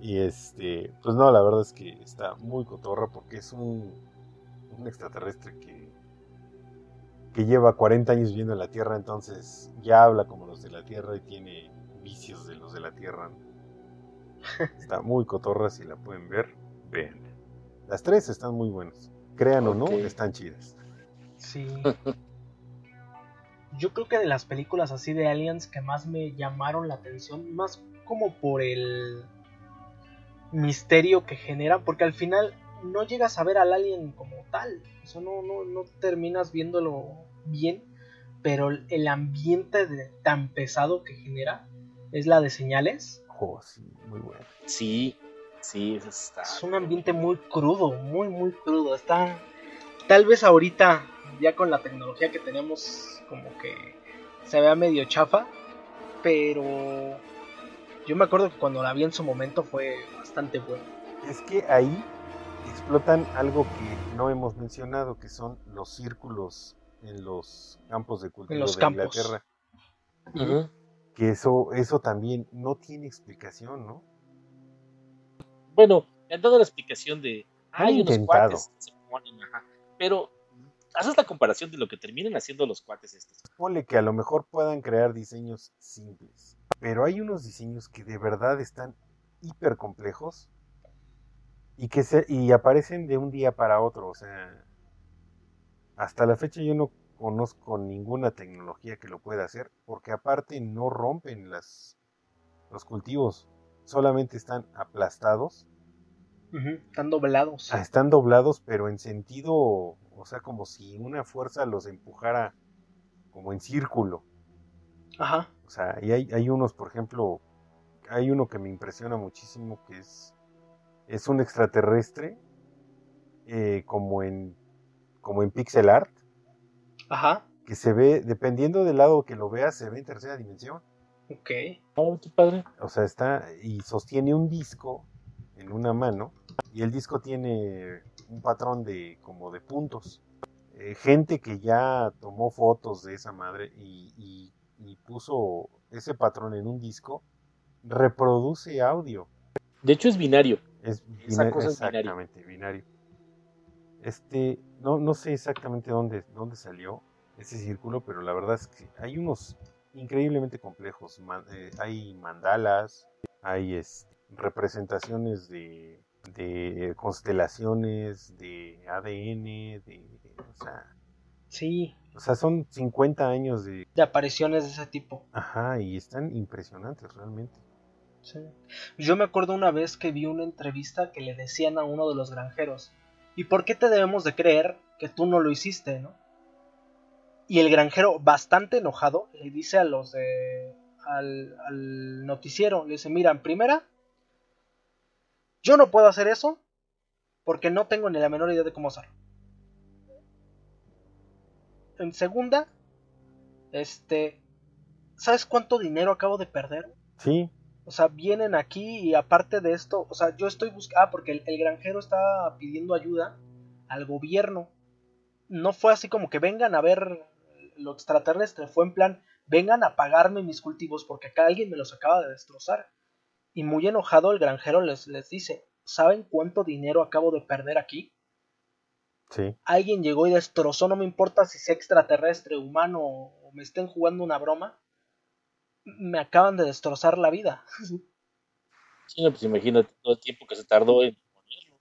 Y este, pues no, la verdad es que está muy cotorra porque es un, un extraterrestre que, que lleva 40 años viviendo en la Tierra, entonces ya habla como los de la Tierra y tiene vicios de los de la Tierra. Está muy cotorra, si la pueden ver, vean. Las tres están muy buenas. Crean o no, están chidas. Sí. Yo creo que de las películas así de aliens que más me llamaron la atención, más como por el misterio que generan, porque al final no llegas a ver al alien como tal, o sea, no, no, no terminas viéndolo bien, pero el ambiente de- tan pesado que genera es la de señales. Oh, sí, muy bueno. Sí, sí, eso está. Es un ambiente muy crudo, muy, muy crudo. Está. Tal vez ahorita, ya con la tecnología que tenemos, como que se vea medio chafa. Pero. Yo me acuerdo que cuando la vi en su momento fue bastante bueno. Es que ahí explotan algo que no hemos mencionado, que son los círculos en los campos de cultivo En los de campos. Inglaterra. Que eso, eso también no tiene explicación, ¿no? Bueno, me han dado la explicación de. Han Hay unos intentado. cuates que se ponen, ajá. Pero haces la comparación de lo que terminan haciendo los cuates estos. Ponle que a lo mejor puedan crear diseños simples, pero hay unos diseños que de verdad están hiper complejos y que se y aparecen de un día para otro, o sea, hasta la fecha yo no conozco ninguna tecnología que lo pueda hacer, porque aparte no rompen las los cultivos, solamente están aplastados, Están doblados. ah, están doblados, pero en sentido, o sea, como si una fuerza los empujara como en círculo. Ajá. O sea, y hay, hay unos, por ejemplo, hay uno que me impresiona muchísimo que es, es un extraterrestre eh, como en como en pixel art, Ajá. que se ve, dependiendo del lado que lo veas, se ve en tercera dimensión. Ok. Oh, qué padre. O sea, está y sostiene un disco en una mano y el disco tiene un patrón de como de puntos. Eh, gente que ya tomó fotos de esa madre y, y- y puso ese patrón en un disco, reproduce audio. De hecho, es binario. Es Esa bina- cosa es binario. exactamente, binario. Este, no, no sé exactamente dónde, dónde salió ese círculo, pero la verdad es que hay unos increíblemente complejos. Eh, hay mandalas, hay es- representaciones de, de constelaciones, de ADN, de, o sea, Sí. o sea, son 50 años de, De apariciones de ese tipo. ajá, y están impresionantes realmente. Sí. Yo me acuerdo una vez que vi una entrevista que le decían a uno de los granjeros, ¿y por qué te debemos de creer que tú no lo hiciste, no? Y el granjero, bastante enojado, le dice a los de... al, al noticiero, le dice, mira, en primera, yo no puedo hacer eso porque no tengo ni la menor idea de cómo hacerlo. En segunda, este, ¿sabes cuánto dinero acabo de perder? Sí, O sea, vienen aquí y aparte de esto, o sea, yo estoy buscando, ah, porque el, el granjero estaba pidiendo ayuda al gobierno. No fue así como que vengan a ver lo extraterrestre, fue en plan, vengan a pagarme mis cultivos porque acá alguien me los acaba de destrozar. Y muy enojado el granjero les, les dice, ¿saben cuánto dinero acabo de perder aquí? sí. Alguien llegó y destrozó, no me importa si sea extraterrestre, humano o me estén jugando una broma. Me acaban de destrozar la vida. Sí, no, pues imagínate todo el tiempo que se tardó en ponerlo.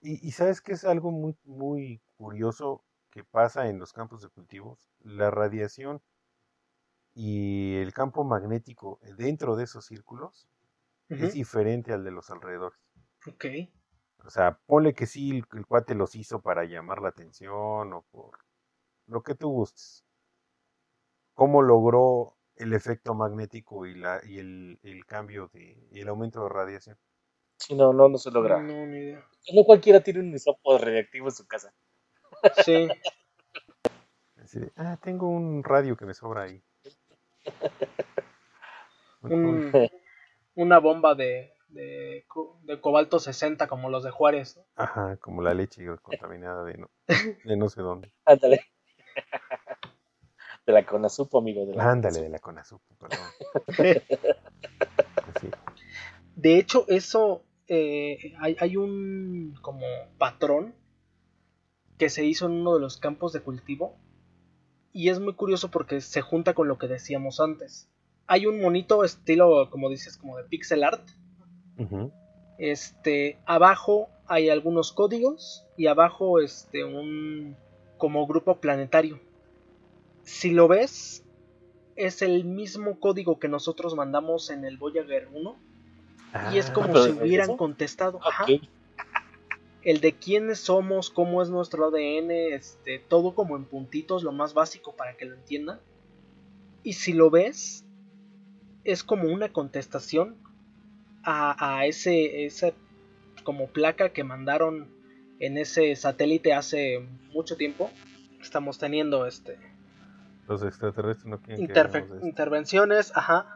Y, y sabes que es algo muy, muy curioso que pasa en los campos de cultivos. La radiación y el campo magnético dentro de esos círculos Es diferente al de los alrededores. Ok. O sea, ponle que sí, el, el cuate los hizo para llamar la atención o por lo que tú gustes. ¿Cómo logró el efecto magnético y, la, y el, el cambio de, y el aumento de radiación? Sí, no, no, no se logra. No, ni idea. No cualquiera tiene un isopo reactivo en su casa. Sí. Así de, ah, tengo un radio que me sobra ahí. Un- una bomba de, de, co- de cobalto 60 como los de Juárez. ¿no? Ajá, como la leche contaminada de no, de no sé dónde. Ándale. De la Conasupo, amigo. De la Ándale, de la Conasupo, perdón. Sí. De hecho, eso eh, hay, hay un como patrón que se hizo en uno de los campos de cultivo y es muy curioso porque se junta con lo que decíamos antes. Hay un monito estilo, como dices, como de pixel art. Este, abajo hay algunos códigos y abajo este un como grupo planetario. Si lo ves, es el mismo código que nosotros mandamos en el Voyager 1 y es Ah, como si ¿de hubieran eso? contestado. Ajá. El de quiénes somos, cómo es nuestro ADN, este, todo como en puntitos, lo más básico para que lo entiendan. Y si lo ves, es como una contestación a, a ese, esa como placa que mandaron en ese satélite hace mucho tiempo. Estamos teniendo este Los extraterrestres no quieren interfe- intervenciones, ajá.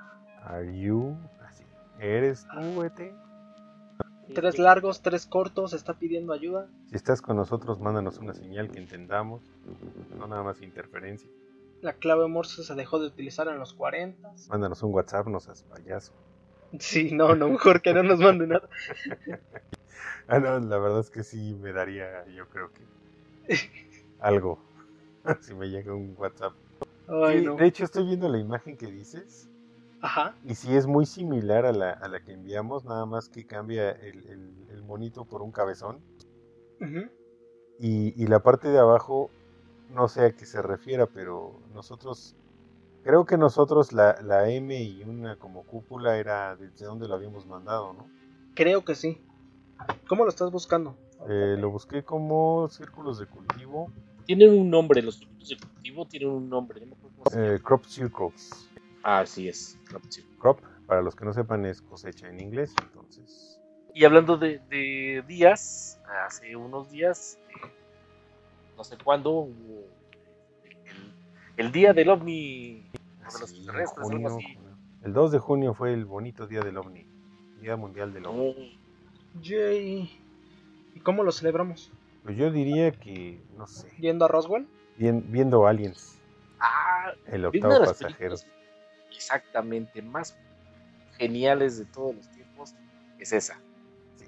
Are you? Así. ¿Eres tú, ET? Tres largos, tres cortos, está pidiendo ayuda. Si estás con nosotros, mándanos una señal que entendamos. No nada más interferencia. La clave Morse se dejó de utilizar en los 40. Mándanos un WhatsApp, no seas payaso. Sí, no, no, mejor que no nos mande nada. Ah, no, la verdad es que sí me daría, yo creo que algo. si me llega un WhatsApp. Ay, Sí, no. De hecho, estoy viendo la imagen que dices. Ajá. Y sí es muy similar a la, a la que enviamos, nada más que cambia el, el- el monito por un cabezón. ujú. Y, y la parte de abajo, no sé a qué se refiera, pero nosotros, creo que nosotros la, la M y una como cúpula era desde donde lo habíamos mandado, ¿no? Creo que sí. ¿Cómo lo estás buscando? Eh, lo busqué como círculos de cultivo, Tienen un nombre, los círculos de cultivo tienen un nombre. no me acuerdo cómo se llama. eh, crop circles. Ah, sí es. crop. Crop, para los que no sepan, es cosecha en inglés, entonces... Y hablando de, de días, hace unos días, eh, no sé cuándo, el, el día del ovni, de los junio, así. El 2 de junio fue el bonito día del ovni, Día Mundial del OVNI. Mm, Yay. ¿Y cómo lo celebramos? Pues yo diría que, no sé, ¿Yendo a Roswell? bien- viendo Aliens, Ah, el octavo pasajero. exactamente más geniales de todos los tiempos es esa, Sí,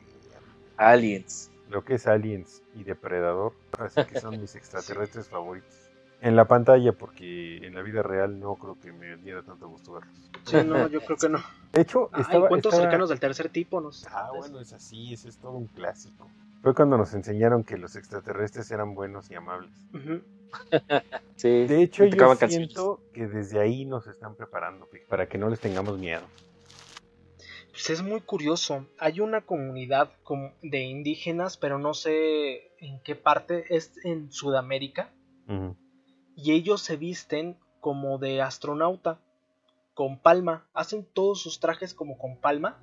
Aliens. lo que es Aliens y Depredador, así que son mis extraterrestres favoritos. En la pantalla, porque en la vida real no creo que me diera tanto gusto verlos. Sí, no, yo creo que no. De hecho, Ah, estaba, encuentros estaba- cercanos del tercer tipo, no sé. Ah, bueno, es así, ese es todo un clásico. Fue cuando nos enseñaron que los extraterrestres eran buenos y amables. Ujú. Sí, De hecho, yo tocaban canciones. siento que desde ahí nos están preparando para que no les tengamos miedo. Pues es muy curioso. Hay una comunidad de indígenas, pero no sé en qué parte. Es en Sudamérica. Y ellos se visten como de astronauta. Con palma. Hacen todos sus trajes como con palma.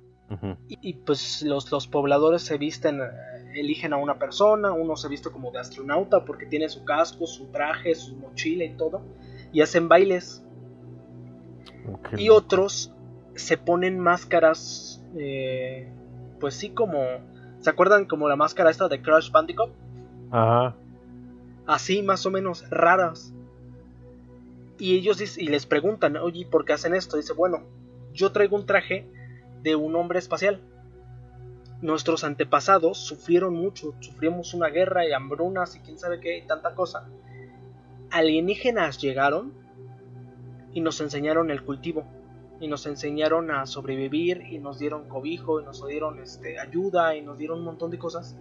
Y, y, pues los, los pobladores se visten, eh, eligen a una persona, uno se viste como de astronauta porque tiene su casco, su traje, su mochila y todo, y hacen bailes. Y otros se ponen máscaras, eh, pues sí, como, ¿se acuerdan como la máscara esta de Crash Bandicoot? Ajá. Así más o menos, raras. Y ellos y les preguntan, oye, ¿por qué hacen esto? Dice, bueno, yo traigo un traje de un hombre espacial. Nuestros antepasados sufrieron mucho, sufrimos una guerra y hambrunas y quién sabe qué y tanta cosa. Alienígenas llegaron y nos enseñaron el cultivo y nos enseñaron a sobrevivir y nos dieron cobijo y nos dieron este, ayuda y nos dieron un montón de cosas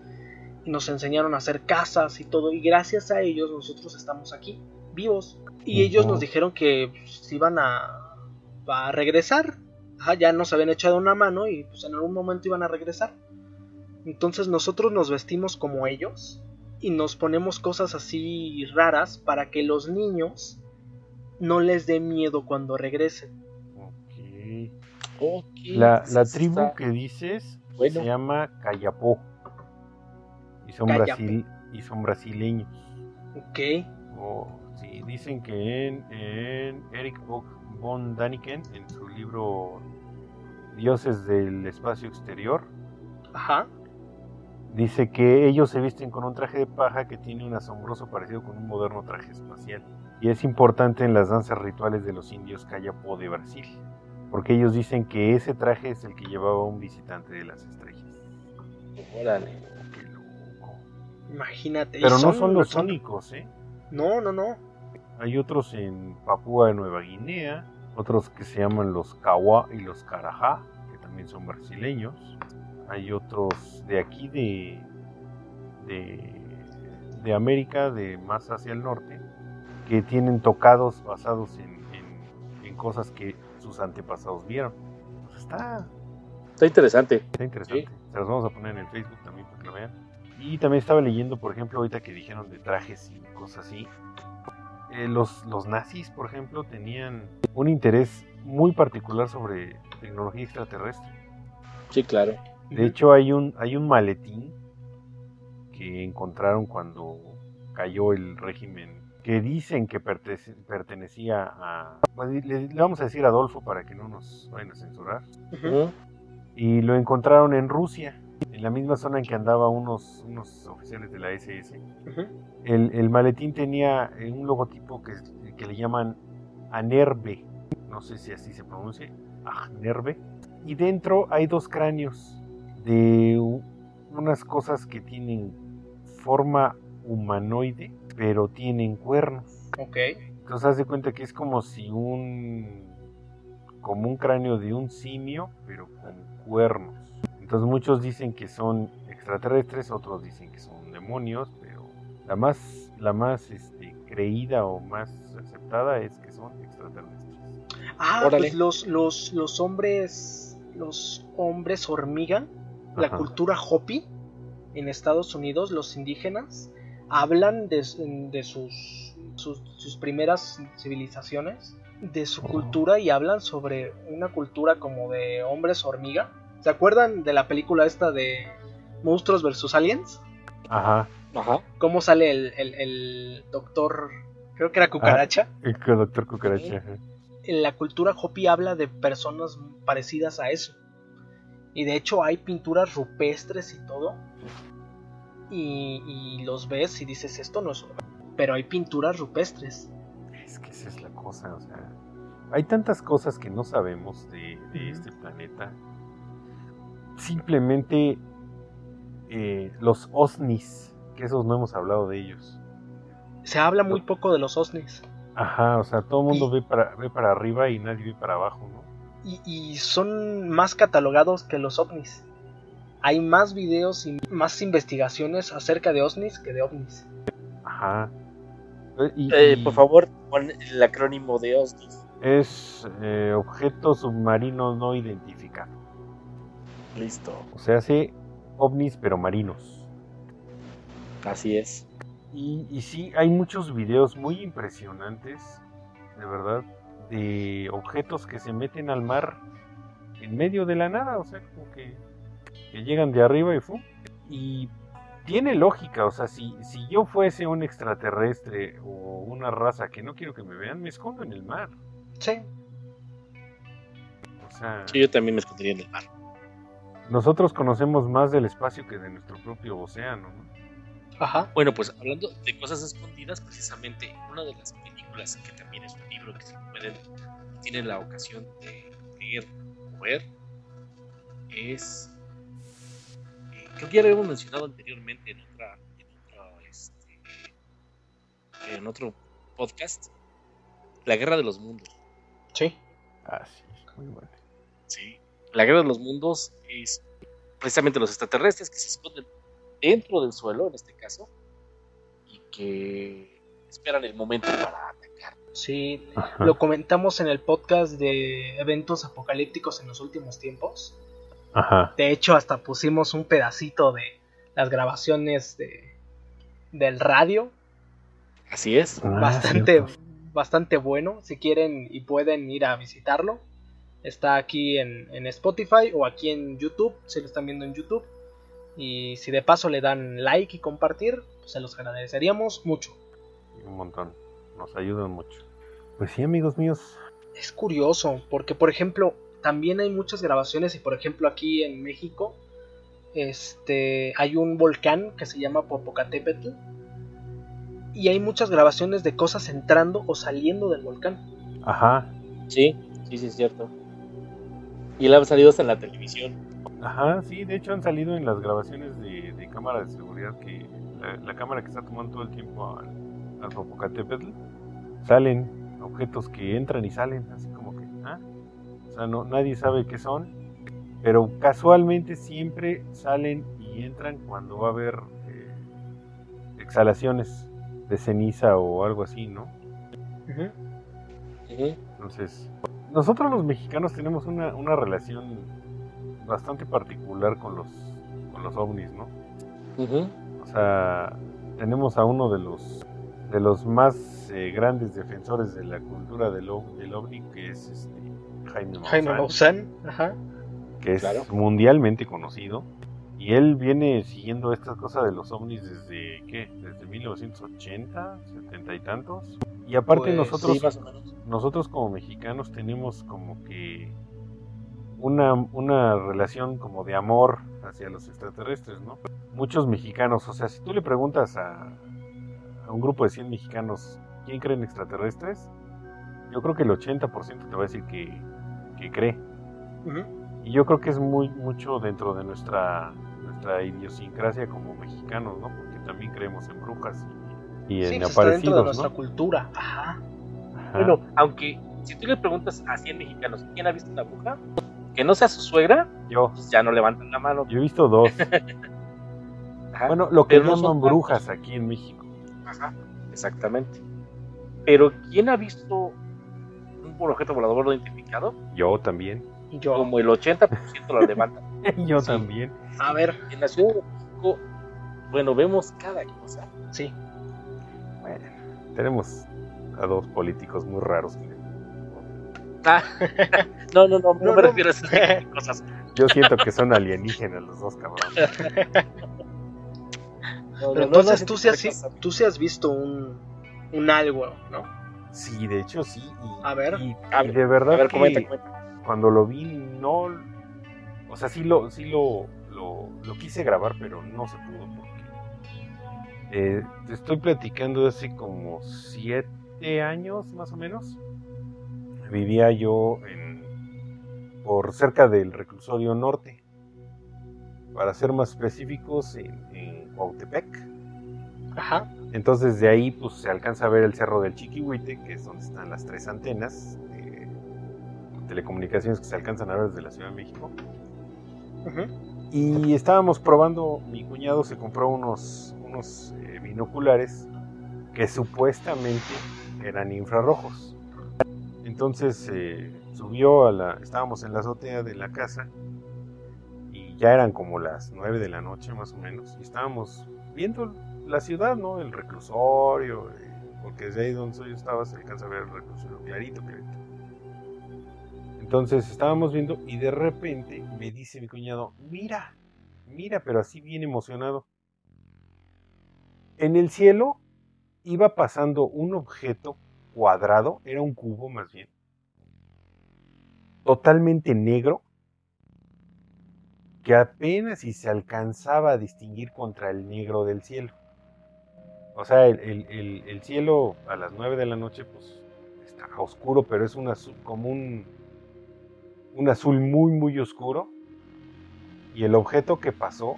y nos enseñaron a hacer casas y todo y gracias a ellos nosotros estamos aquí vivos. Y ellos nos dijeron que pues, iban a, a regresar. Ya nos habían echado una mano y pues en algún momento iban a regresar. Entonces nosotros nos vestimos como ellos y nos ponemos cosas así raras para que los niños no les dé miedo cuando regresen La, tribu está- que dices Se llama Cayapó. Y son, Brasil, y son brasileños. Ok. Oh, sí, dicen que en, en Eric von Daniken, en su libro Dioses del Espacio Exterior, Ajá. dice que ellos se visten con un traje de paja que tiene un asombroso parecido con un moderno traje espacial. Y es importante en las danzas rituales de los indios Cayapó de Brasil, porque ellos dicen que ese traje es el que llevaba un visitante de las estrellas. Órale. Qué loco. Imagínate. Pero no son los únicos, ¿eh? No, no, no. Hay otros en Papúa de Nueva Guinea, otros que se llaman los Kawa y los Carajá, que también son brasileños. Hay otros de aquí de, de, de América, de más hacia el norte, que tienen tocados basados en, en- en cosas que sus antepasados vieron. Pues está, Está interesante. Está interesante. Se los vamos a poner en el Facebook también para que lo vean. Y también estaba leyendo, por ejemplo, ahorita que dijeron de trajes y cosas así. eh, los, los nazis, por ejemplo, tenían un interés muy particular sobre tecnología extraterrestre. Sí, claro. De hecho, hay un, hay un maletín que encontraron cuando cayó el régimen que dicen que pertenecía a... pues, le, le vamos a decir Adolfo para que no nos vayan a censurar. Ujú. Ujú. y lo encontraron en Rusia, en la misma zona en que andaban unos, unos oficiales de la SS. Ujú. El, el maletín tenía eh, un logotipo que, que le llaman Anerve, no sé si así se pronuncia, Anerve, y dentro hay dos cráneos de unas cosas que tienen forma humanoide, pero tienen cuernos. Ok. Entonces haz de cuenta que es como si un como un cráneo de un simio, pero con cuernos. Entonces muchos dicen que son extraterrestres, otros dicen que son demonios, pero la más la más este, creída o más aceptada es que son extraterrestres. Ah, Órale. pues los, los, los hombres, los hombres hormiga, la cultura Hopi en Estados Unidos, los indígenas, hablan de, de sus, sus, sus primeras civilizaciones, de su Oh. cultura y hablan sobre una cultura como de hombres hormiga. ¿Se acuerdan de la película esta de Monstruos vs. Aliens? Ajá. Ajá. ¿Cómo sale el, el, el doctor, creo que era cucaracha? El doctor Cucaracha. ajá. en la cultura Hopi habla de personas parecidas a eso. Y de hecho hay pinturas rupestres y todo. Y, y los ves y dices, esto no es. Pero hay pinturas rupestres. Es que esa es la cosa, o sea, hay tantas cosas que no sabemos de, este planeta. Simplemente eh, los OSNIs, que esos no hemos hablado de ellos. Se habla muy poco de los OSNIs. Ajá, o sea, todo el mundo Y- ve para, ve para arriba y nadie ve para abajo, ¿no? Y, y son más catalogados que los ovnis. Hay más videos y más investigaciones acerca de OSNIs que de ovnis. Ajá. Eh, y- Eh, por favor, pon el acrónimo de OSNIs. Es eh, objeto submarino no identificado. Listo. O sea, hace ovnis pero marinos. Así es. Y, y sí, hay muchos videos muy impresionantes, de verdad, de objetos que se meten al mar en medio de la nada, o sea, como que, que llegan de arriba y ¡fum! Y tiene lógica, o sea, si, si yo fuese un extraterrestre o una raza que no quiero que me vean, me escondo en el mar. Sí. O sea, Sí, yo también me escondería en el mar. nosotros conocemos más del espacio que de nuestro propio océano, ¿no? Ajá. Bueno, pues hablando de cosas escondidas, precisamente una de las películas que también es un libro que si pueden, tienen la ocasión de leer o ver, es. Creo que ya lo habíamos mencionado anteriormente en otra. En otro, este, en otro podcast. La Guerra de los Mundos. Sí. Ah, sí, muy bueno. Sí. La Guerra de los Mundos es precisamente los extraterrestres que se esconden dentro del suelo, en este caso, y que esperan el momento para atacar. Sí. Ajá. Lo comentamos en el podcast de eventos apocalípticos en los últimos tiempos. Ajá. De hecho, hasta pusimos un pedacito de las grabaciones de, del radio. Así es. Ah, bastante, bastante bueno. Si quieren y pueden ir a visitarlo. Está aquí en, en Spotify o aquí en YouTube, si lo están viendo en YouTube. Y si de paso le dan like y compartir, pues se los agradeceríamos mucho. Un montón. Nos ayudan mucho. Pues sí, amigos míos. Es curioso, porque por ejemplo, también hay muchas grabaciones y por ejemplo aquí en México este hay un volcán que se llama Popocatépetl y hay muchas grabaciones de cosas entrando o saliendo del volcán. Ajá. Sí, sí, sí es cierto. Y él ha salido hasta en la televisión. Ajá, sí, de hecho han salido en las grabaciones de, de cámara de seguridad que la, cámara que está tomando todo el tiempo al, al Popocatépetl salen objetos que entran y salen, así como que, ¿ah? O sea, no, nadie sabe qué son, pero casualmente siempre salen y entran cuando va a haber eh, exhalaciones de ceniza o algo así, ¿no? Entonces, nosotros los mexicanos tenemos una, una relación bastante particular con los, con los ovnis, ¿no? O sea, tenemos a uno de los de los más eh, grandes defensores de la cultura del, del ovni, que es este, Jaime Maussan. Jaime Maussan, ajá. Que es mundialmente conocido. Y él viene siguiendo estas cosas de los ovnis desde, ¿qué? Desde 1980, 70 y tantos. Y aparte Pues, nosotros, nosotros como mexicanos tenemos como que una, una relación como de amor hacia los extraterrestres, ¿no? Muchos mexicanos, o sea, si tú le preguntas a, a un grupo de 100 mexicanos quién cree en extraterrestres, yo creo que el 80% te va a decir que, que cree. Y yo creo que es muy mucho dentro de nuestra, nuestra idiosincrasia como mexicanos, ¿no? Porque también creemos en brujas y, y Sí, en pues está dentro de aparecidos, nuestra ¿no? cultura. Ajá. Ajá. Bueno, aunque si tú le preguntas a 100 mexicanos quién ha visto una bruja, que no sea su suegra, yo, pues ya no levantan la mano. yo he visto dos. Ajá, bueno, lo que no llaman son brujas aquí en México. ajá, exactamente. Pero ¿quién ha visto un objeto volador no identificado? Yo también. Yo, Como el 80% lo levantan. yo Sí. también. a ver, En la Ciudad de México, bueno, vemos cada cosa. sí. Bueno, tenemos a dos políticos muy raros. Ah, no, no, no, no, No, me no. refiero a esas cosas. Yo siento que son alienígenas los dos cabrones. No, Pero no, entonces no, tú, sí has, tú sí has visto un, un algo, ¿no? Sí, de hecho sí. Y, A ver. y- A y ver, de verdad A ver, que comenta, comenta. cuando lo vi no, o sea sí lo, sí lo, lo, lo quise grabar, pero no se pudo porque eh, te estoy platicando de hace como siete años más o menos. Vivía yo en por cerca del reclusorio norte. Para ser más específicos, en, en Cuautepec. Ajá. Entonces de ahí pues se alcanza a ver el cerro del Chiquihuite, que es donde están las tres antenas de telecomunicaciones que se alcanzan a ver desde la Ciudad de México. Y estábamos probando, mi cuñado se compró unos, unos eh, binoculares que supuestamente eran infrarrojos. Entonces eh, subió a la, estábamos en la azotea de la casa y ya eran como las 9 de la noche más o menos y estábamos viendo la ciudad, ¿no? El reclusorio, eh, porque desde ahí donde yo estaba se alcanza a ver el reclusorio clarito, clarito. Entonces estábamos viendo y de repente me dice mi cuñado, mira, mira, pero así bien emocionado. En el cielo iba pasando un objeto cuadrado, era un cubo más bien, totalmente negro, que apenas si se alcanzaba a distinguir contra el negro del cielo. O sea, el, el- el- el cielo a las 9 de la noche, pues está oscuro, pero es un azul, como un, un azul muy, muy oscuro. Y el objeto que pasó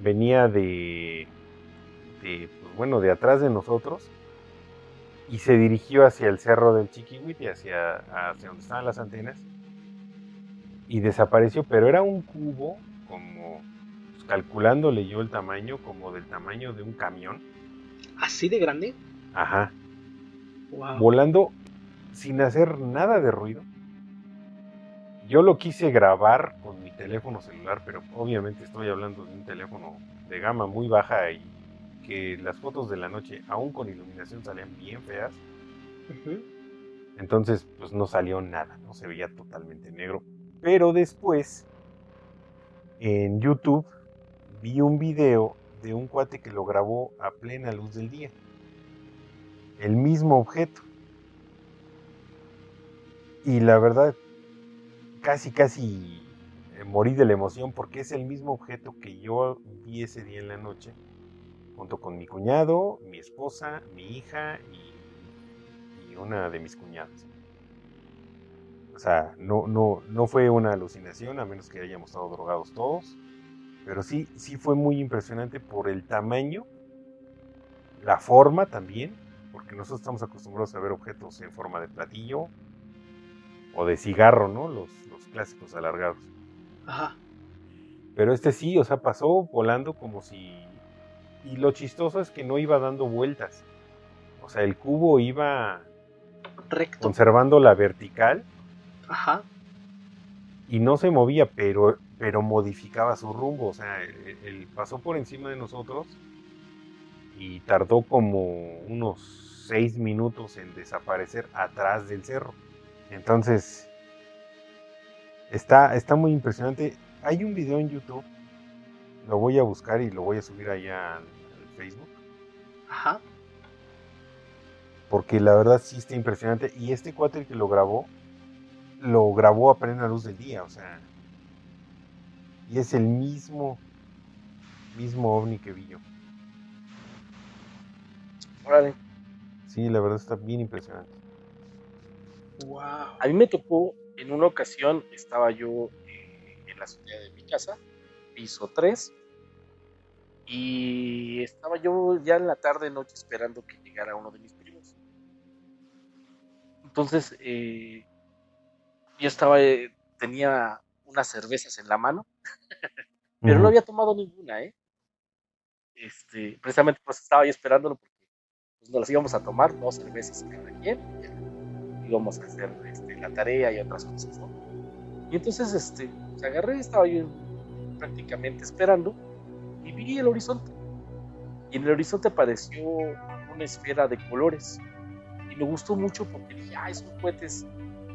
venía de, de, pues, bueno, de atrás de nosotros y se dirigió hacia el cerro del Chiquihuite, hacia, hacia donde estaban las antenas y desapareció, pero era un cubo como calculándole yo el tamaño como del tamaño de un camión, ¿Así de grande? ajá, Wow. volando sin hacer nada de ruido. Yo lo quise grabar con mi teléfono celular, pero obviamente estoy hablando de un teléfono de gama muy baja y que las fotos de la noche, aún con iluminación, salían bien feas. Entonces, pues no salió nada, no se veía totalmente negro. Pero después, en YouTube, vi un video de un cuate que lo grabó a plena luz del día. El mismo objeto. Y la verdad, casi, casi eh, morí de la emoción porque es el mismo objeto que yo vi ese día en la noche, junto con mi cuñado, mi esposa, mi hija y, y una de mis cuñadas. O sea, no, no, no fue una alucinación, a menos que hayamos estado drogados todos. Pero sí, sí fue muy impresionante por el tamaño, la forma también, porque nosotros estamos acostumbrados a ver objetos en forma de platillo o de cigarro, ¿no? Los, los clásicos alargados. Ajá. Pero este sí, o sea, pasó volando como si... Y lo chistoso es que no iba dando vueltas. O sea, el cubo iba Recto. conservando la vertical Ajá. y no se movía, pero, pero modificaba su rumbo. O sea, él, él pasó por encima de nosotros y tardó como unos seis minutos en desaparecer atrás del cerro. Entonces, está, está muy impresionante. Hay un video en YouTube, lo voy a buscar y lo voy a subir allá al Facebook, Ajá. porque la verdad sí está impresionante. Y este cuate que lo grabó, lo grabó a plena luz del día, o sea, y es el mismo, mismo ovni que vi yo. Órale. Sí, la verdad está bien impresionante. Wow. A mí me tocó en una ocasión, estaba yo eh, en la azotea de mi casa, piso 3, y estaba yo ya en la tarde, noche, esperando que llegara uno de mis primos. Entonces, eh, yo estaba, eh, tenía unas cervezas en la mano, pero no Ujú. había tomado ninguna, ¿eh? Este, precisamente pues estaba yo esperándolo porque pues, nos las íbamos a tomar, dos cervezas cada quien, y íbamos a hacer este, la tarea y otras cosas, ¿no? Y entonces, este, pues, agarré, estaba yo prácticamente esperando y vi el horizonte. Y en el horizonte apareció una esfera de colores. Y me gustó mucho porque dije, ah, esos cohetes,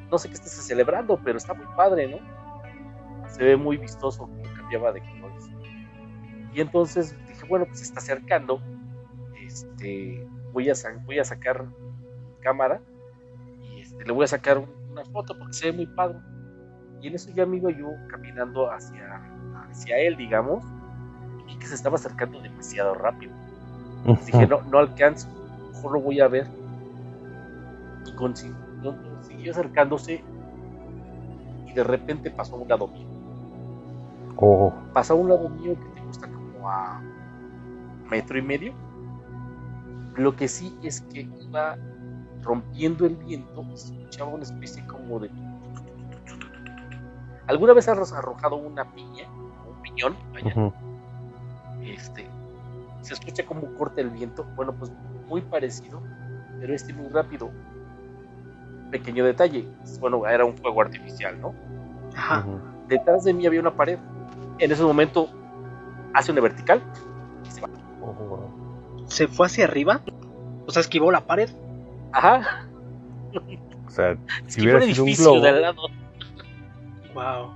no sé qué estés celebrando, pero está muy padre, ¿no? Se ve muy vistoso como cambiaba de colores. Y entonces dije, bueno, pues se está acercando. Este, voy a, voy a sacar cámara y este, le voy a sacar un- una foto porque se ve muy padre. Y en eso ya me iba yo caminando hacia, hacia él, digamos, y vi que se estaba acercando demasiado rápido. Entonces dije, no, no alcanzo, mejor lo voy a ver. Y con, no- no, siguió acercándose y de repente pasó a un lado mío. Oh, Pasó a un lado mío que te gusta como a metro y medio. Lo que sí es que iba rompiendo el viento y se escuchaba una especie como de... ¿Alguna vez has arrojado una piña? Un piñón, vaya. este, se escucha como corta el viento. Bueno, pues muy parecido, pero este muy rápido. Pequeño detalle, bueno, era un fuego artificial, ¿no? Ajá. Detrás de mí había una pared. En ese momento hace una vertical y se va. Se fue hacia arriba. O sea, esquivó la pared. Ajá, O sea, si hubiera sido un edificio globo, de al lado. Wow.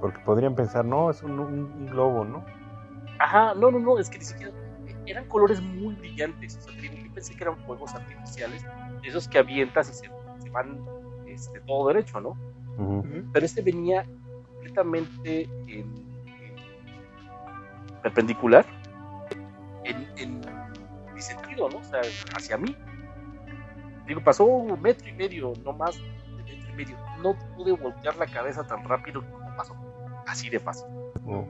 porque podrían pensar, no, es un, un- un globo, ¿no? Ajá, no, no, no, es que ni siquiera eran colores muy brillantes. O sea, yo pensé que eran fuegos artificiales, esos que avientas y se, se van este, todo derecho, ¿no? Pero este venía completamente en, en perpendicular en, en mi sentido, ¿no? O sea, hacia mí. Digo, pasó un metro y medio, no más de metro y medio. No pude voltear la cabeza tan rápido como pasó. Así de fácil. Oh.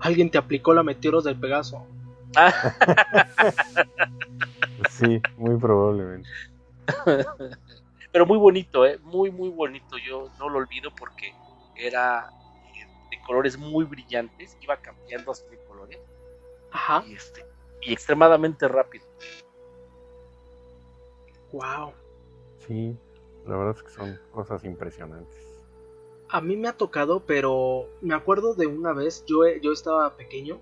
Alguien te aplicó la meteoros del Pegaso. Sí, muy probablemente. Pero muy bonito, ¿eh? Muy, muy bonito. Yo no lo olvido porque era eh, de colores muy brillantes. Iba cambiando así de colores. Ajá. Y, este, y extremadamente rápido. Wow. Sí, la verdad es que son cosas impresionantes. A mí me ha tocado, pero me acuerdo de una vez, yo, yo estaba pequeño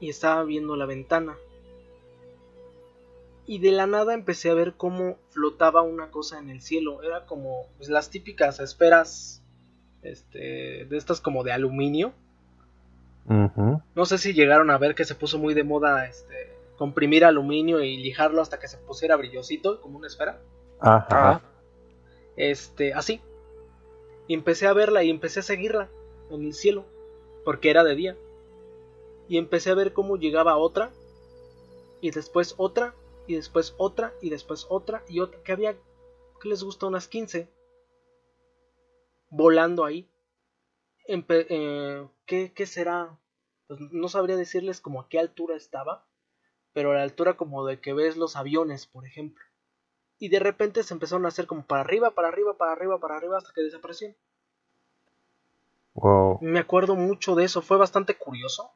y estaba viendo la ventana. y de la nada empecé a ver cómo flotaba una cosa en el cielo. Era como pues, las típicas esferas este, de estas como de aluminio. No sé si llegaron a ver que se puso muy de moda este, comprimir aluminio y lijarlo hasta que se pusiera brillosito, como una esfera. Ajá. Este, así. Y empecé a verla y empecé a seguirla en el cielo, porque era de día. Y empecé a ver cómo llegaba otra, y después otra, y después otra, y después otra, y otra, que había, que les gusta? Unas 15 volando ahí. Eh, ¿qué, ¿Qué será? Pues no sabría decirles como a qué altura estaba, pero a la altura como de que ves los aviones, por ejemplo. Y de repente se empezaron a hacer como para arriba, para arriba, para arriba, para arriba, hasta que desaparecieron. Wow. Me acuerdo mucho de eso, fue bastante curioso.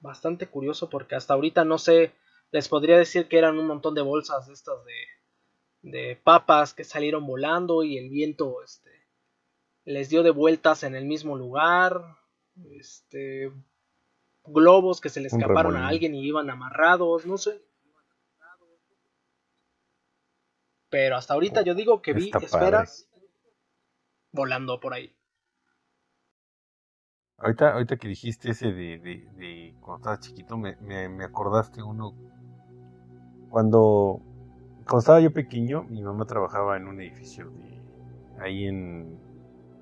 Bastante curioso porque hasta ahorita no sé, les podría decir que eran un montón de bolsas de estas de, de papas que salieron volando y el viento este, les dio de vueltas en el mismo lugar, este, globos que se le escaparon a alguien y iban amarrados, no sé. Pero hasta ahorita yo digo que vi esferas volando por ahí. Ahorita, ahorita que dijiste ese de, de, cuando estaba chiquito, me, me, acordaste uno. Cuando, cuando estaba yo pequeño, mi mamá trabajaba en un edificio de, ahí en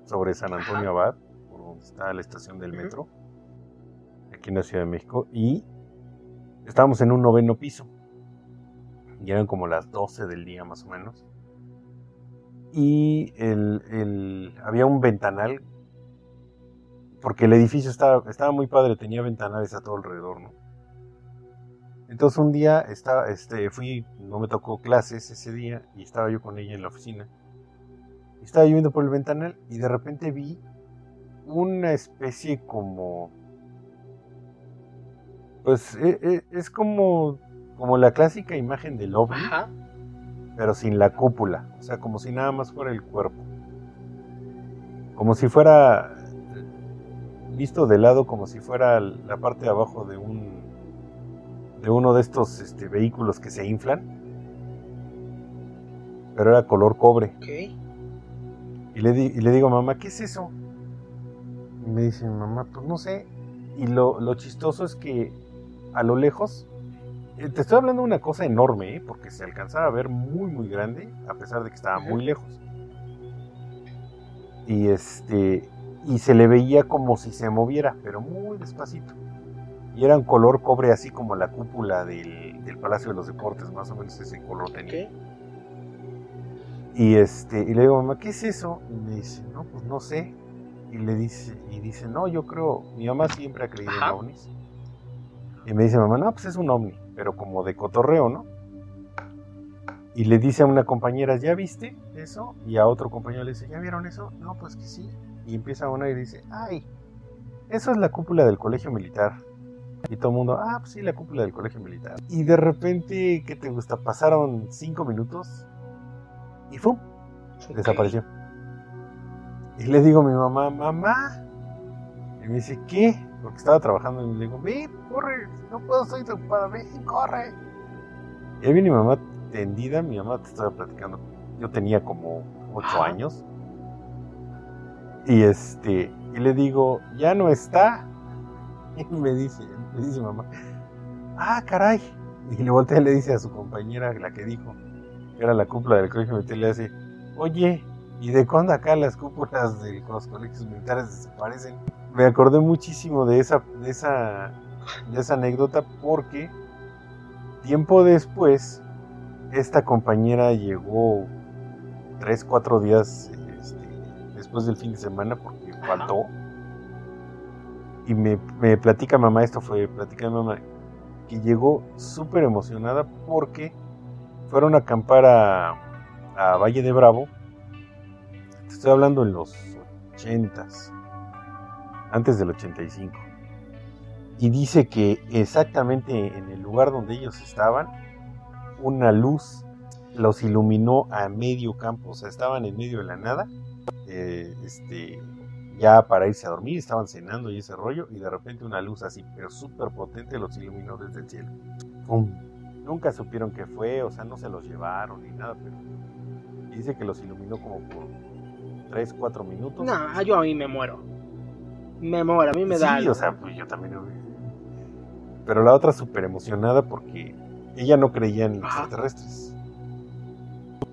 sobre San Antonio Abad, por donde está la estación del metro, aquí en la Ciudad de México, y estábamos en un noveno piso. Y eran como las 12 del día más o menos. Y el, había un ventanal, porque el edificio estaba, estaba muy padre, tenía ventanales a todo alrededor, ¿no? Entonces un día estaba, este, fui, no me tocó clases ese día y estaba yo con ella en la oficina. Estaba lloviendo por el ventanal y de repente vi una especie como... Pues e, e, es, como, como la clásica imagen del ovni, pero sin la cúpula, o sea, como si nada más fuera el cuerpo. Como si fuera visto de lado, como si fuera la parte de abajo de un de uno de estos este, vehículos que se inflan, pero era color cobre. Y le, y le digo, mamá, ¿qué es eso? Y me dice, mamá, pues no sé. Y lo, lo chistoso es que a lo lejos, eh, te estoy hablando de una cosa enorme, ¿eh? porque se alcanzaba a ver muy, muy grande, a pesar de que estaba muy lejos. Y este y se le veía como si se moviera, pero muy despacito. Y era un color cobre así como la cúpula del, del Palacio de los Deportes, más o menos ese color tenía. Y, este, y le digo, mamá, ¿qué es eso? Y me dice, no, pues no sé. Y le dice, y dice, no, yo creo, mi mamá siempre ha creído en ovnis. Y me dice, mamá, no, pues es un ovni, pero como de cotorreo, ¿no? Y le dice a una compañera, ¿ya viste eso? Y a otro compañero le dice, ¿ya vieron eso? No, pues que sí. Y empieza una y dice, ay, eso es la cúpula del colegio militar. Y todo el mundo, ah, pues sí, la cúpula del colegio militar. Y de repente, ¿qué te gusta? Pasaron cinco minutos y ¡fum! Desapareció. Y le digo a mi mamá, mamá. Y me dice, ¿qué? Porque estaba trabajando y le digo, ven, corre, no puedo, estoy ocupada, ven, corre. Y ahí viene mi mamá tendida, mi mamá te estaba platicando. Yo tenía como ocho años. Y este, y le digo, ya no está. Y me dice, me dice mamá, ah, caray. Y le voltea y le dice a su compañera, la que dijo, era la cúpula del colegio militar, le hace, oye, ¿y de cuándo acá las cúpulas de los colegios militares desaparecen? Me acordé muchísimo de esa, de esa, de esa anécdota porque tiempo después, esta compañera llegó tres, cuatro días este, después del fin de semana porque faltó. Y me, me platica mamá, esto fue, platica mamá, que llegó súper emocionada porque fueron a acampar a, Valle de Bravo. estoy hablando en los 80 antes del 85. Y dice que exactamente en el lugar donde ellos estaban, una luz los iluminó a medio campo, o sea, estaban en medio de la nada, eh, este, ya para irse a dormir, estaban cenando y ese rollo, y de repente una luz así, pero súper potente, los iluminó desde el cielo. ¡Pum! Nunca supieron qué fue, o sea, no se los llevaron ni nada, pero dice que los iluminó como por 3, 4 minutos. No, yo a mí me muero. Me muero, a mí me da. Sí, o sea, pues yo también. Pero la otra súper emocionada porque ella no creía en extraterrestres.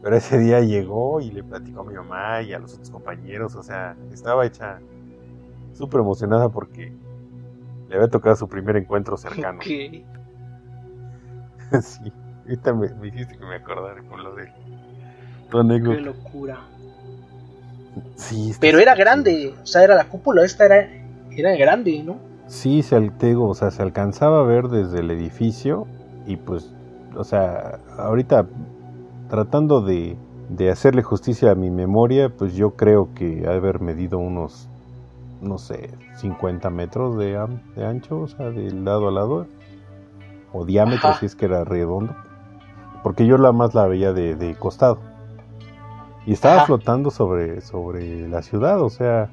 Pero ese día llegó y le platicó a mi mamá y a los otros compañeros, o sea, estaba hecha súper emocionada porque le había tocado su primer encuentro cercano. Okay. sí, ahorita me, me, dijiste que me acordara con lo de tu anécdota. Qué locura. Sí, pero era grande, o sea, era la cúpula, esta era, era grande, ¿no? Sí, se, te o sea, se alcanzaba a ver desde el edificio y pues, o sea, ahorita tratando de, de hacerle justicia a mi memoria, pues yo creo que haber medido unos, no sé, 50 metros de, de ancho, o sea, de lado a lado, o diámetro si es que era redondo, porque yo la más la veía de, de costado. Y estaba Ajá. flotando sobre, sobre la ciudad, o sea,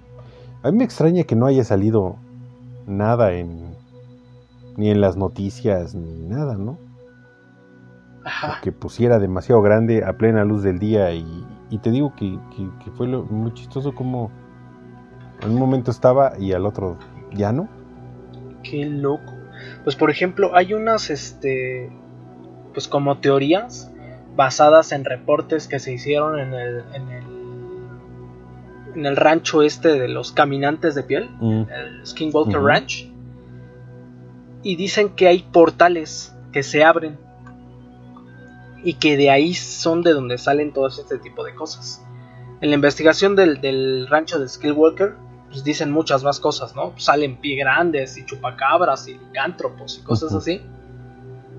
a mí me extraña que no haya salido nada en ni en las noticias ni nada, ¿no? Ajá. Que pusiera demasiado grande a plena luz del día y, y te digo que, que, que, fue lo, muy chistoso como en un momento estaba y al otro ya no. Qué loco. Pues por ejemplo hay unas, este, pues como teorías basadas en reportes que se hicieron en el, en el, en el rancho este de los caminantes de piel, Mm. el Skinwalker. Ranch, y dicen que hay portales que se abren y que de ahí son de donde salen todo este tipo de cosas. En la investigación del, del rancho de Skillwalker, pues dicen muchas más cosas, ¿no? Salen pie grandes y chupacabras y licántropos y cosas uh -huh. así.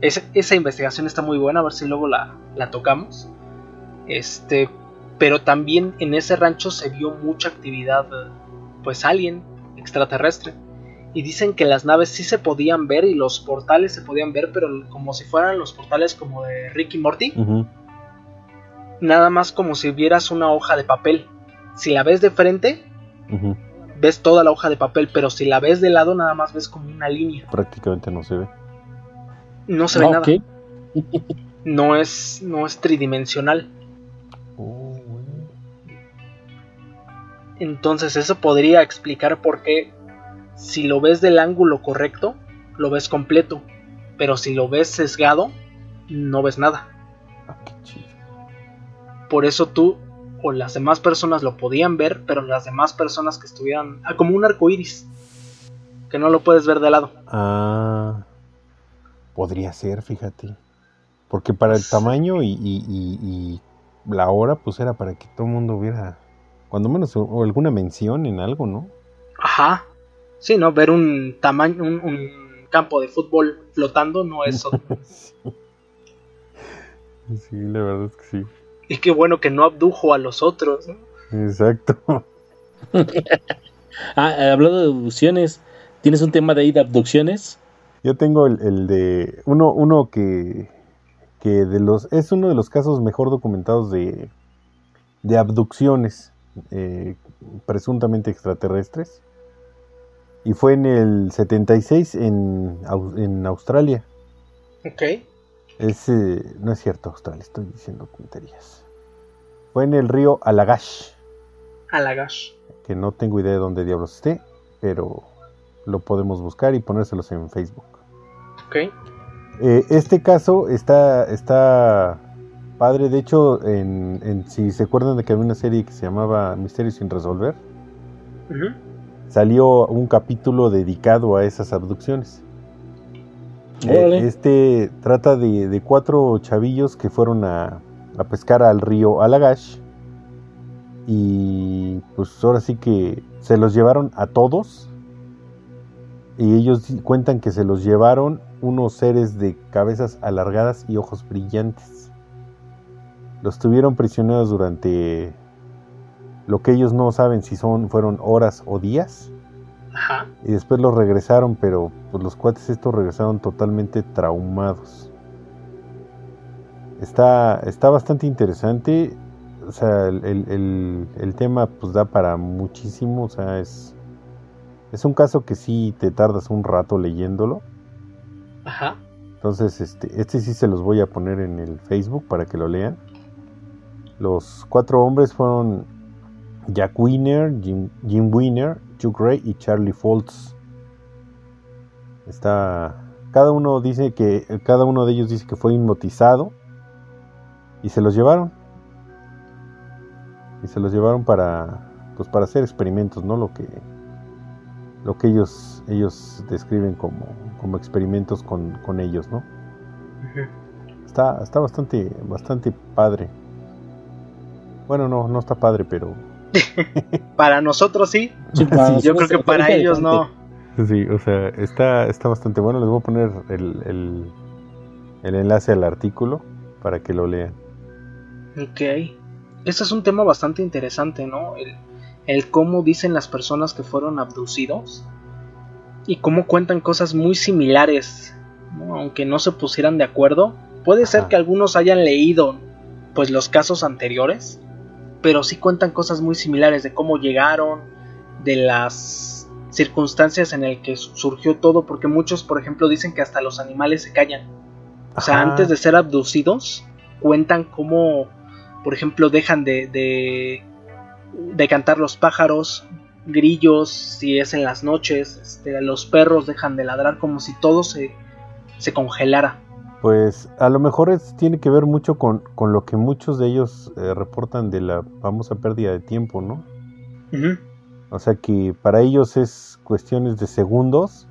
Es, esa investigación está muy buena, a ver si luego la, la tocamos. Este, pero también en ese rancho se vio mucha actividad, pues alien, extraterrestre. Y dicen que las naves sí se podían ver y los portales se podían ver, pero como si fueran los portales como de Ricky Morty. Uh -huh. Nada más como si vieras una hoja de papel. Si la ves de frente, uh -huh. Ves toda la hoja de papel, pero si la ves de lado, nada más ves como una línea. Prácticamente no se ve. No se ve nada. no es, no es tridimensional. Oh, bueno. Entonces eso podría explicar por qué si lo ves del ángulo correcto, lo ves completo. Pero si lo ves sesgado, no ves nada. Ah, qué chido. Por eso tú o las demás personas lo podían ver, pero las demás personas que estuvieran. Ah, como un arco iris. Que no lo puedes ver de lado. Ah. Podría ser, fíjate. Porque para el tamaño y, y, y, y, la hora, pues era para que todo el mundo viera, cuando menos, o alguna mención en algo, ¿no? Ajá. Sí, ¿no? Ver un tamaño, un, un campo de fútbol flotando no es... sí, la verdad es que sí. Y qué bueno que no abdujo a los otros, ¿no? Exacto. ah, hablando de abducciones, ¿tienes un tema de ahí de abducciones? Yo tengo el, el, de uno, uno que, que de los es uno de los casos mejor documentados de, de abducciones eh, presuntamente extraterrestres y fue en el 76 en, en Australia. Ok. Es, eh, no es cierto Australia, estoy diciendo tonterías. Fue en el río Alagash. Alagash. Que no tengo idea de dónde diablos esté, pero lo podemos buscar y ponérselos en Facebook. Ok. Eh, este caso está, está padre. De hecho, en, en, si se acuerdan de que había una serie que se llamaba Misterios sin resolver, uh -huh. salió un capítulo dedicado a esas abducciones. Eh, este trata de, de, cuatro chavillos que fueron a, a pescar al río Alagash. Y pues ahora sí que se los llevaron a todos y ellos cuentan que se los llevaron unos seres de cabezas alargadas y ojos brillantes. Los tuvieron prisioneros durante lo que ellos no saben si son fueron horas o días. Ajá. Y después los regresaron, pero pues los cuates estos regresaron totalmente traumados. Está, está bastante interesante. O sea, el, el, el tema pues da para muchísimo. O sea, es, es un caso que sí te tardas un rato leyéndolo. Ajá. Entonces, este, este sí se los voy a poner en el Facebook para que lo lean. Los cuatro hombres fueron Jack Wiener, Jim, Jim Wiener, Chuck Ray y Charlie Foltz. Está. Cada uno dice que. Cada uno de ellos dice que fue hipnotizado. Y se los llevaron. Y se los llevaron para. Pues para hacer experimentos, ¿no? Lo que. Lo que ellos. ellos describen como. como experimentos con, con ellos, ¿no? Está, está bastante. bastante padre. Bueno, no, no está padre, pero. para nosotros sí. yo creo que para ellos no. Sí, o sea, está, está bastante bueno. Les voy a poner el, el, enlace al artículo para que lo lean. Ok. Este es un tema bastante interesante, ¿no? El, el cómo dicen las personas que fueron abducidos y cómo cuentan cosas muy similares, aunque no se pusieran de acuerdo. Puede ser que algunos hayan leído pues los casos anteriores pero sí cuentan cosas muy similares de cómo llegaron, de las circunstancias en el que surgió todo, porque muchos, por ejemplo, dicen que hasta los animales se callan. O sea, antes de ser abducidos, cuentan cómo, por ejemplo, dejan de, de, de cantar los pájaros, grillos, si es en las noches, este, los perros dejan de ladrar como si todo se, se congelara. Pues a lo mejor tiene que ver mucho con, lo que muchos de ellos eh, reportan de la famosa pérdida de tiempo, ¿no? O sea que para ellos es cuestiones de segundos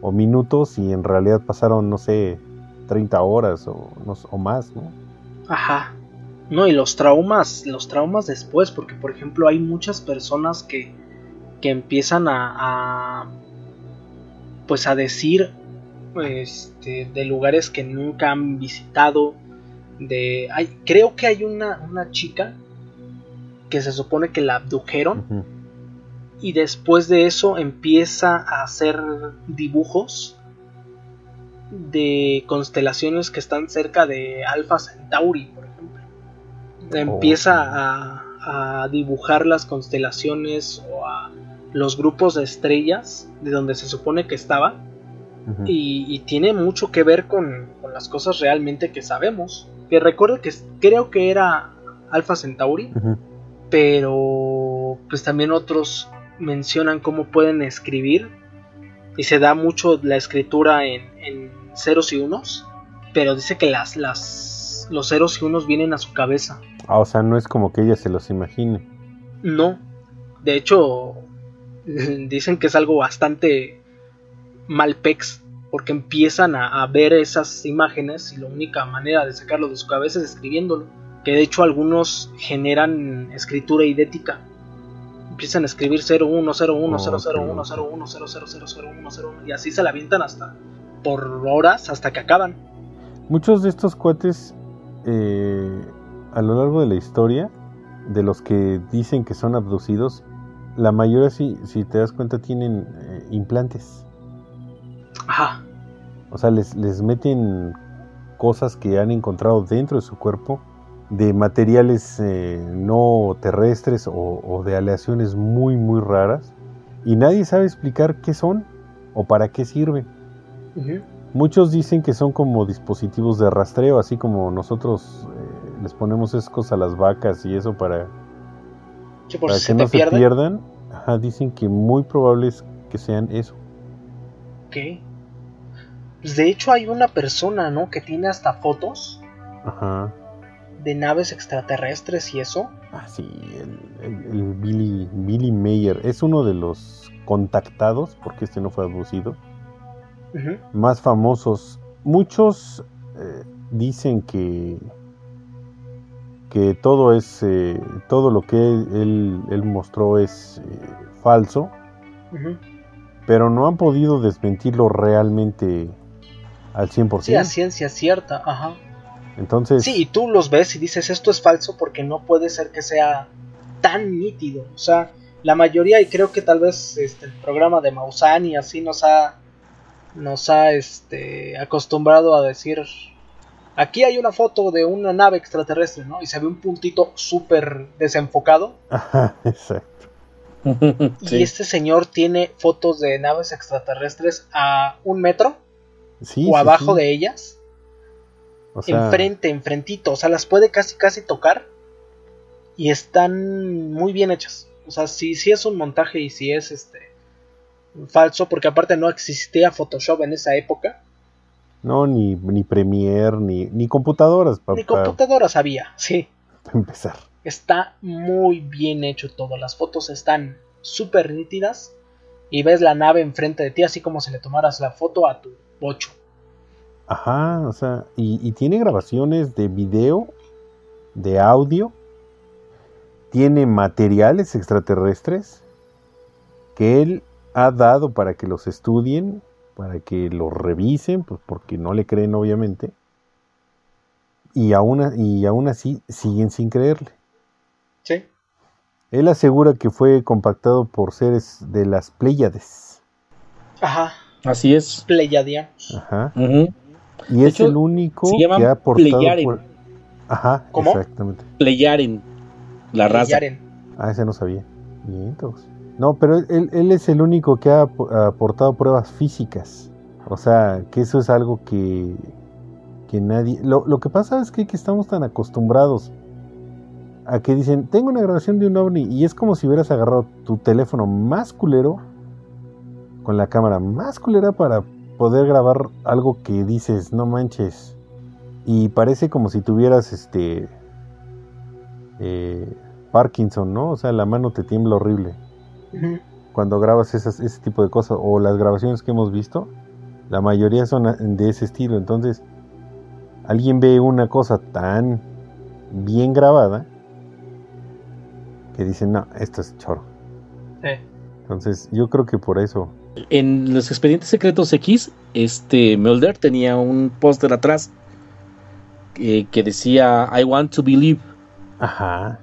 o minutos y en realidad pasaron, no sé, 30 horas o, o más, ¿no? Ajá. No, y los traumas, los traumas después, porque por ejemplo hay muchas personas que, que empiezan a, a pues a decir este, de lugares que nunca han visitado. De, hay, creo que hay una, una chica que se supone que la abdujeron y después de eso empieza a hacer dibujos de constelaciones que están cerca de Alpha Centauri, por ejemplo. Empieza a, a, dibujar las constelaciones o a los grupos de estrellas de donde se supone que estaba y, tiene mucho que ver con, las cosas realmente que sabemos. Que recuerdo que creo que era Alpha Centauri, pero pues también otros mencionan cómo pueden escribir y se da mucho la escritura en, ceros y unos, pero dice que las, las, los ceros y unos vienen a su cabeza. Ah, o sea, no es como que ella se los imagine. No, de hecho, dicen que es algo bastante malpex porque empiezan a, ver esas imágenes y la única manera de sacarlo de su cabeza es escribiéndolo. Que de hecho algunos generan escritura idética. Empiezan a escribir 0101001001000001 y así se la avientan hasta por horas hasta que acaban. Muchos de estos cuates eh, a lo largo de la historia, de los que dicen que son abducidos, la mayoría si, si te das cuenta tienen eh, implantes. Ajá. O sea, les, meten cosas que han encontrado dentro de su cuerpo de materiales eh, no terrestres o, de aleaciones muy muy raras y nadie sabe explicar qué son o para qué sirven. Muchos dicen que son como dispositivos de rastreo, así como nosotros eh, les ponemos escos a las vacas y eso para, que, no se pierdan. dicen que muy probable es que sean eso. Ok. Pues de hecho hay una persona, ¿no? Que tiene hasta fotos. De naves extraterrestres y eso. Ah, sí, el, Billy, Billy Mayer. Es uno de los contactados, porque este no fue abducido. Más famosos. Muchos eh, dicen que que todo es eh, todo lo que él, él mostró es eh, falso pero no han podido desmentirlo realmente al 100%. Sí, a ciencia cierta, ajá. Entonces... Sí, y tú los ves y dices, esto es falso porque no puede ser que sea tan nítido. O sea, la mayoría, y creo que tal vez este, el programa de Mausani así nos ha, nos ha este, acostumbrado a decir, aquí hay una foto de una nave extraterrestre, ¿no? Y se ve un puntito súper desenfocado. Ajá, exacto. y este señor tiene fotos de naves extraterrestres a un metro o abajo de ellas. O sea... Enfrente, enfrentito. O sea, las puede casi, casi tocar. Y están muy bien hechas. O sea, si, si es un montaje y si es este falso, porque aparte no existía Photoshop en esa época. No, ni, ni Premiere, ni, ni computadoras. ni computadoras había, sí. Para empezar. Está muy bien hecho todo. Las fotos están súper nítidas. Y ves la nave enfrente de ti, así como si le tomaras la foto a tu 8. Ajá, o sea, y, y tiene grabaciones de video, de audio, tiene materiales extraterrestres que él ha dado para que los estudien, para que los revisen, pues porque no le creen obviamente, y aún, y aún así siguen sin creerle. Sí. Él asegura que fue compactado por seres de las Pléyades. Ajá. Así es. Pleiadianos. Ajá. Y es el único que ha aportado por... Ajá, ¿Cómo? exactamente. Pleyaren, la raza. Ah, ese no sabía. Bien, entonces. No, pero él, él, es el único que ha aportado pruebas físicas. O sea, que eso es algo que, que nadie... Lo, lo que pasa es que, que, estamos tan acostumbrados a que dicen, tengo una grabación de un ovni y es como si hubieras agarrado tu teléfono más culero con la cámara más culera para poder grabar algo que dices, no manches. Y parece como si tuvieras este... Eh, Parkinson, ¿no? O sea, la mano te tiembla horrible cuando grabas ese tipo de cosas o las grabaciones que hemos visto, la mayoría son de ese estilo. Entonces, alguien ve una cosa tan bien grabada que dice, no, esto es choro. Entonces, yo creo que por eso. En los expedientes secretos X, este Mulder tenía un póster atrás eh, que decía I want to believe. Ajá.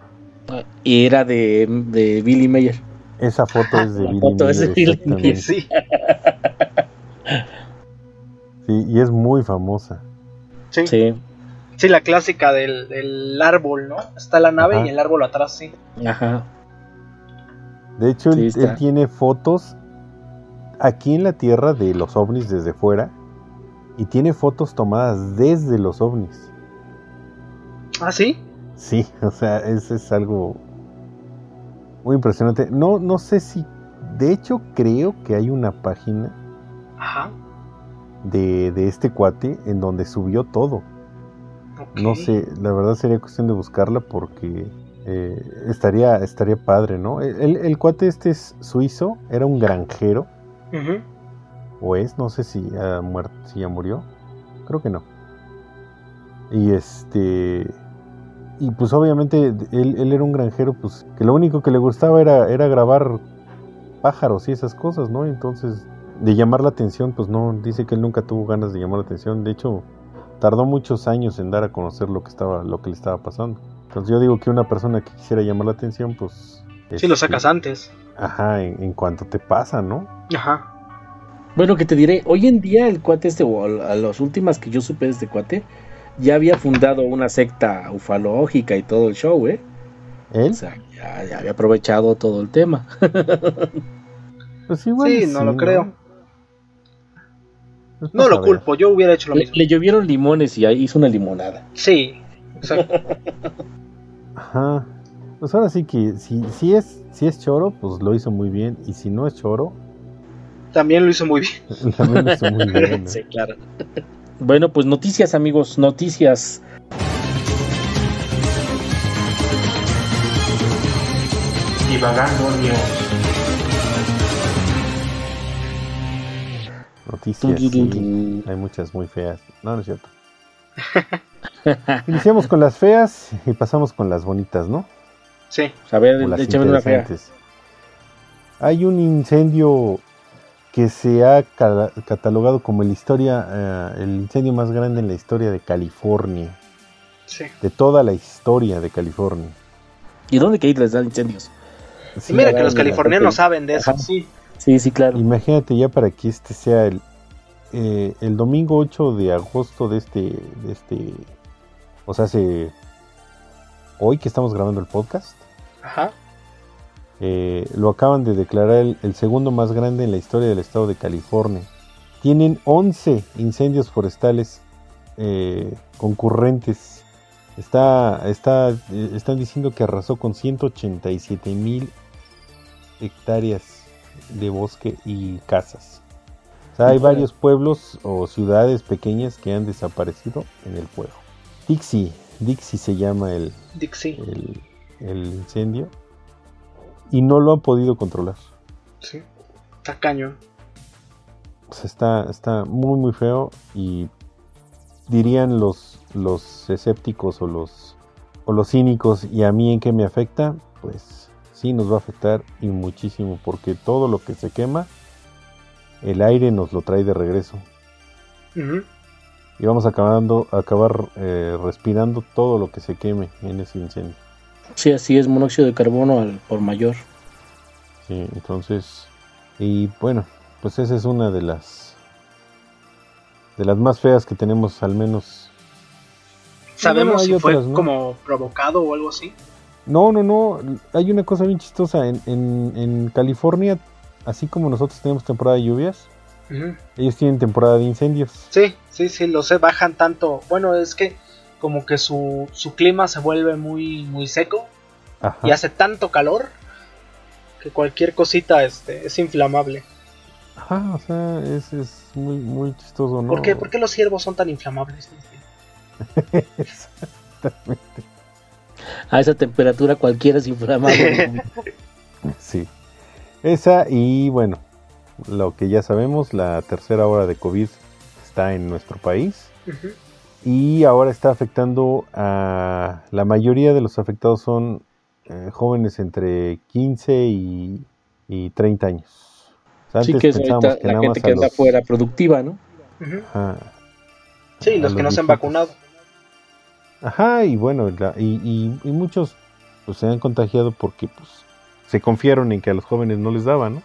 Y era de, de Billy Mayer. Esa foto es de La foto es de Billy Sí. sí, y es muy famosa. Sí. Sí, la clásica del, del, árbol, ¿no? Está la nave Ajá. y el árbol atrás, sí. Ajá. De hecho, sí, él, él, tiene fotos aquí en la Tierra de los ovnis desde fuera y tiene fotos tomadas desde los ovnis. ¿Ah, sí? Sí, o sea, eso es algo muy impresionante. No, no sé si. De hecho, creo que hay una página Ajá. De, de este cuate en donde subió todo. Okay. No sé, la verdad sería cuestión de buscarla porque eh, estaría, estaría padre, ¿no? El, el, cuate este es suizo, era un granjero. Uh -huh. O es, no sé si ha muerto, si ya murió. Creo que no. Y este y pues obviamente él, él, era un granjero pues que lo único que le gustaba era, era grabar pájaros y esas cosas, ¿no? Entonces de llamar la atención pues no, dice que él nunca tuvo ganas de llamar la atención, de hecho tardó muchos años en dar a conocer lo que estaba, lo que le estaba pasando. Entonces yo digo que una persona que quisiera llamar la atención pues... Sí, este, lo sacas antes. Ajá, en, en, cuanto te pasa, ¿no? Ajá. Bueno, que te diré, hoy en día el cuate este, o a las últimas que yo supe de este cuate, ya había fundado una secta ufalógica y todo el show, ¿eh? ¿Él? O sea, ya, ya había aprovechado todo el tema. pues igual sí, no sí, lo ¿no? creo. Pues no lo culpo, yo hubiera hecho lo le, mismo. Le llovieron limones y hizo una limonada. Sí, exacto. Ajá. Pues ahora sí que si, si, es, si es choro, pues lo hizo muy bien. Y si no es choro, también lo hizo muy bien. También lo hizo muy bien. ¿no? sí, claro. Bueno, pues noticias, amigos, noticias. Divagando News. Noticias, sí. Hay muchas muy feas. No, no es cierto. Iniciamos con las feas y pasamos con las bonitas, ¿no? Sí. A ver, échame una fea. Hay un incendio que se ha catalogado como la historia, uh, el incendio más grande en la historia de California. Sí. De toda la historia de California. ¿Y dónde que les dan incendios? Sí, mira que los californianos saben de eso, Ajá. sí. Sí, sí, claro. Imagínate ya para que este sea el, eh, el domingo 8 de agosto de este, de este, o sea, se, hoy que estamos grabando el podcast. Ajá. Eh, lo acaban de declarar el, el, segundo más grande en la historia del estado de California. tienen 11 incendios forestales eh, concurrentes. Está, está, eh, están diciendo que arrasó con 187 mil hectáreas de bosque y casas. O sea, hay varios pueblos o ciudades pequeñas que han desaparecido en el fuego. Dixie, Dixie se llama el, Dixie. el, el incendio y no lo han podido controlar. Sí. Está cañón. Sea, está, está muy muy feo y dirían los, los escépticos o los, o los cínicos y a mí en qué me afecta, pues sí nos va a afectar y muchísimo porque todo lo que se quema, el aire nos lo trae de regreso y vamos acabando, a acabar eh, respirando todo lo que se queme en ese incendio. Sí, así es, monóxido de carbono al por mayor. Sí, entonces, y bueno, pues esa es una de las de las más feas que tenemos al menos. ¿Sabemos si fue otras, ¿no? como provocado o algo así? No, no, no, hay una cosa bien chistosa en, en, en California, así como nosotros tenemos temporada de lluvias, ellos tienen temporada de incendios. Sí, sí, sí, lo sé, bajan tanto. Bueno, es que como que su, su clima se vuelve muy, muy seco Ajá. y hace tanto calor que cualquier cosita este, es inflamable. Ajá, o sea, es, es muy, muy chistoso, ¿no? ¿Por, qué, ¿Por qué los ciervos son tan inflamables? Exactamente. A esa temperatura cualquiera es inflamable. Sí. Esa y bueno, lo que ya sabemos, la tercera hora de COVID está en nuestro país Ujú. Y ahora está afectando a la mayoría de los afectados son eh, jóvenes entre 15 y, y 30 años. O sea, sí antes que es pensábamos ahorita que la nada gente más que anda los- fuera productiva, ¿no? Ajá, Sí, los que no se han vacunado. Ajá, y bueno, la- y, y- y muchos pues se han contagiado porque pues se confiaron en que a los jóvenes no les daban, ¿no?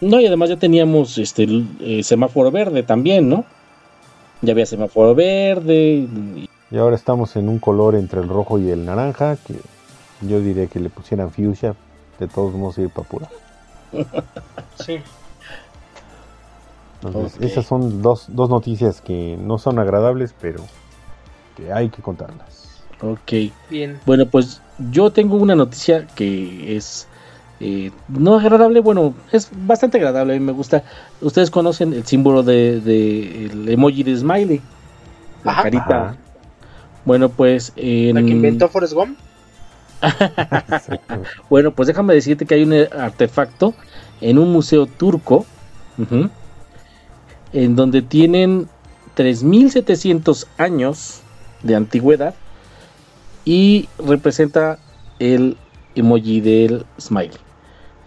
No, y además ya teníamos este el, eh, semáforo verde también, ¿no? Ya había semáforo verde. y- Y ahora estamos en un color entre el rojo y el naranja, que yo diría que le pusieran fuchsia, de todos modos ir para pura. Sí. Entonces, esas son dos, dos noticias que no son agradables, pero que hay que contarlas. Ok. Bien. Bueno, pues yo tengo una noticia que es eh, no agradable, bueno, es bastante agradable, a mí me gusta. Ustedes conocen el símbolo de, de- el emoji de smiley, la Ajá. carita. Ajá. Bueno, pues en- ¿La que inventó Forrest Gump? Bueno, pues déjame decirte que hay un artefacto en un museo turco, en donde tienen 3700 años de antigüedad y representa el emoji del smiley.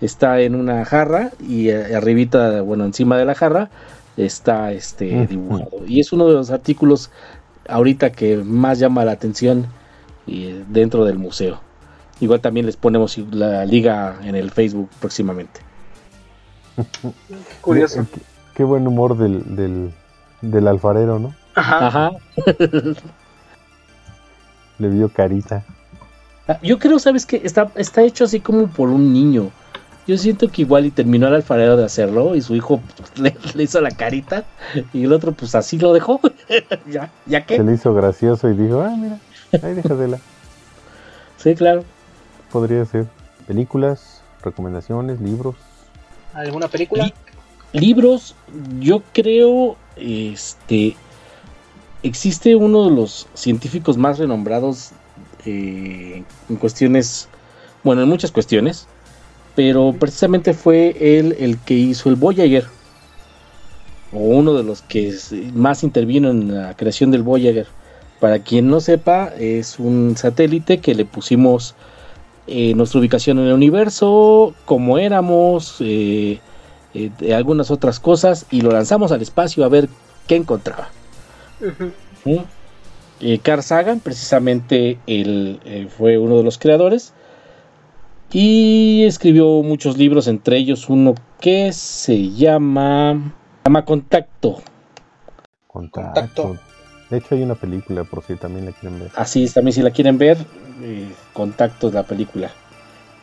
Está en una jarra y eh, arribita, bueno, encima de la jarra está este Ujú. dibujado. Y es uno de los artículos ahorita que más llama la atención eh, dentro del museo. Igual también les ponemos la liga en el Facebook próximamente. Curioso. Qué, qué buen humor del, del, del alfarero, ¿no? Ajá. Ajá. Le vio carita. Ah, Yo creo, ¿sabes que Está, está hecho así como por un niño. Yo siento que igual y terminó el alfarero de hacerlo y su hijo le, le hizo la carita y el otro pues así lo dejó. ya, ya Se que. le hizo gracioso y dijo, ah, mira, ahí déjatela. Sí, claro. Podría ser. Películas, recomendaciones, libros. ¿Alguna película? Li- libros, yo creo, este, existe uno de los científicos más renombrados eh, en cuestiones, bueno, en muchas cuestiones, pero precisamente fue él el que hizo el Voyager, o uno de los que es- más intervino en la creación del Voyager. Para quien no sepa, es un satélite que le pusimos eh, nuestra ubicación en el universo, cómo éramos, eh, eh, de algunas otras cosas y lo lanzamos al espacio a ver qué encontraba. Eh, Carl Sagan, precisamente, él eh, fue uno de los creadores y escribió muchos libros, entre ellos uno que se llama, llama Contacto. Contacto. Contacto. De hecho, hay una película, por si también la quieren ver. Así es, también si la quieren ver, eh, Contacto es la película.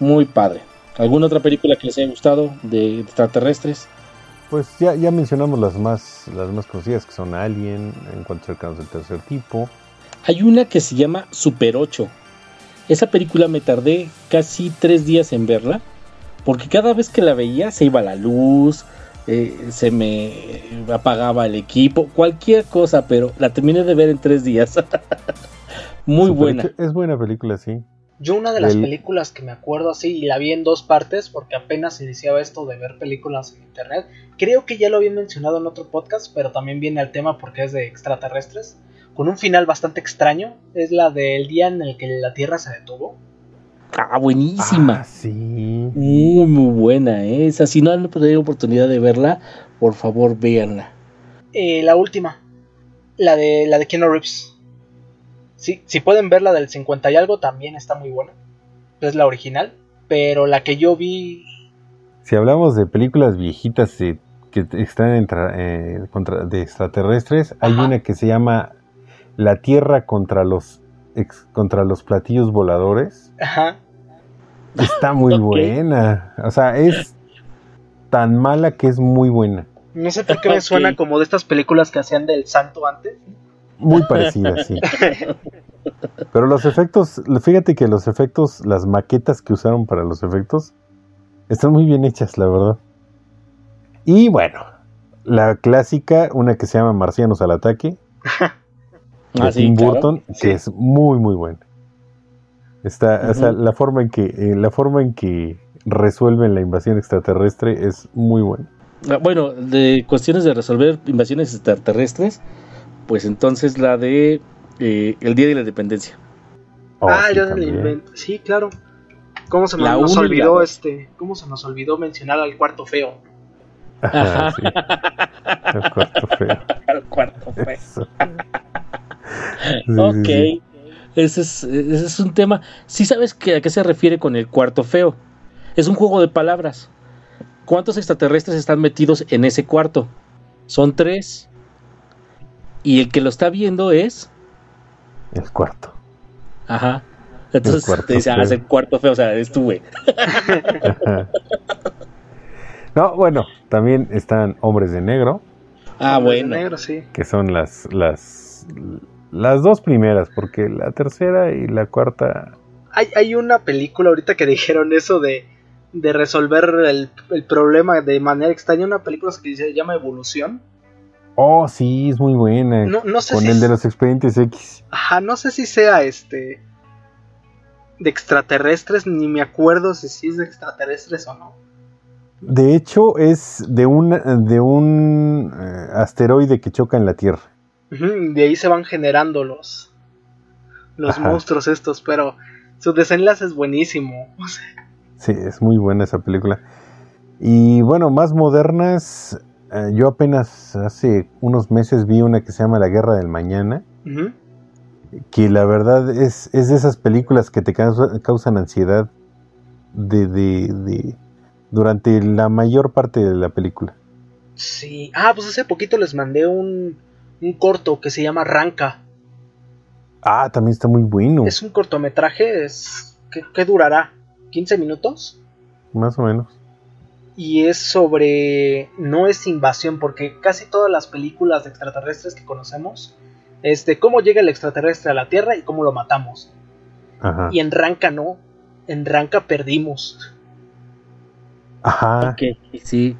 Muy padre. ¿Alguna otra película que les haya gustado de extraterrestres? pues ya, ya mencionamos las más, las más conocidas que son Alien, Encuentros cercanos del tercer tipo. Hay una que se llama Super 8. Esa película me tardé casi tres días en verla, porque cada vez que la veía se iba la luz, eh, se me apagaba el equipo, cualquier cosa, pero la terminé de ver en tres días. Muy buena. Es buena película, sí. Yo una de las películas que me acuerdo así, y la vi en dos partes porque apenas iniciaba esto de ver películas en internet, creo que ya lo había mencionado en otro podcast, pero también viene al tema porque es de extraterrestres, con un final bastante extraño, es la del día en el que la Tierra se detuvo. Ah, buenísima. Ah, sí. Muy, muy buena, ¿eh? esa. Si no han tenido oportunidad de verla, por favor véanla. Eh, la última, la de la de Keanu Reeves. Sí, si pueden ver la del 50 y algo, también está muy buena. Es la original. Pero la que yo vi. Si hablamos de películas viejitas que están eh, contra, de extraterrestres, hay una que se llama La Tierra contra los, contra los platillos voladores. Ajá. Está muy buena. O sea, es tan mala que es muy buena. No sé por qué me suena como de estas películas que hacían del santo antes. Muy parecida, sí. Pero los efectos, fíjate que los efectos, las maquetas que usaron para los efectos, están muy bien hechas, la verdad. Y bueno, la clásica, una que se llama Marcianos al ataque, de ah, Tim Burton, que es muy, muy buena. Está, o sea, la forma en que, eh, la forma en que resuelven la invasión extraterrestre es muy buena. Ah, bueno, de cuestiones de resolver invasiones extraterrestres, pues entonces la de eh, El Día de la Independencia. Oh, ah, el la Independencia. Sí, claro. ¿Cómo se nos olvidó este? ¿Cómo se nos olvidó mencionar al cuarto feo? Ajá, sí. El cuarto feo. El cuarto feo. Ok. Ese es, ese es un tema. ¿Sí sabes que, a qué se refiere con el cuarto feo? Es un juego de palabras. ¿Cuántos extraterrestres están metidos en ese cuarto? Son tres. Y el que lo está viendo es. El cuarto. Ajá. Entonces te dice, ah, es el cuarto feo, o sea, es tú, güey. no, bueno, también están hombres de negro. Ah, bueno. negro, sí. Que son las, las, las dos primeras, porque la tercera y la cuarta. Hay, hay una película ahorita que dijeron eso de, de resolver el, el problema de manera extraña. Una película que se llama Evolución Oh, sí, es muy buena. No, sé con el de los expedientes X. Ajá, no sé si sea este. de extraterrestres, ni me acuerdo si sí es de extraterrestres o no. De hecho, es de un, de un eh, asteroide que choca en la Tierra. De ahí se van generando los. los monstruos estos, pero su desenlace es buenísimo. Sí, es muy buena esa película. Y bueno, más modernas, eh, yo apenas hace unos meses vi una que se llama La Guerra del Mañana, que la verdad es, es, de esas películas que te causan ansiedad de, de, durante la mayor parte de la película. Sí, ah, pues hace poquito les mandé un, un corto que se llama Ranca. Ah, también está muy bueno. Es un cortometraje, es ¿qué, qué durará? ¿15 minutos? Más o menos y es sobre no es invasión porque casi todas las películas de extraterrestres que conocemos es de cómo llega el extraterrestre a la Tierra y cómo lo matamos. Y en Ranca no, en Ranca perdimos. Ajá. Okay, sí.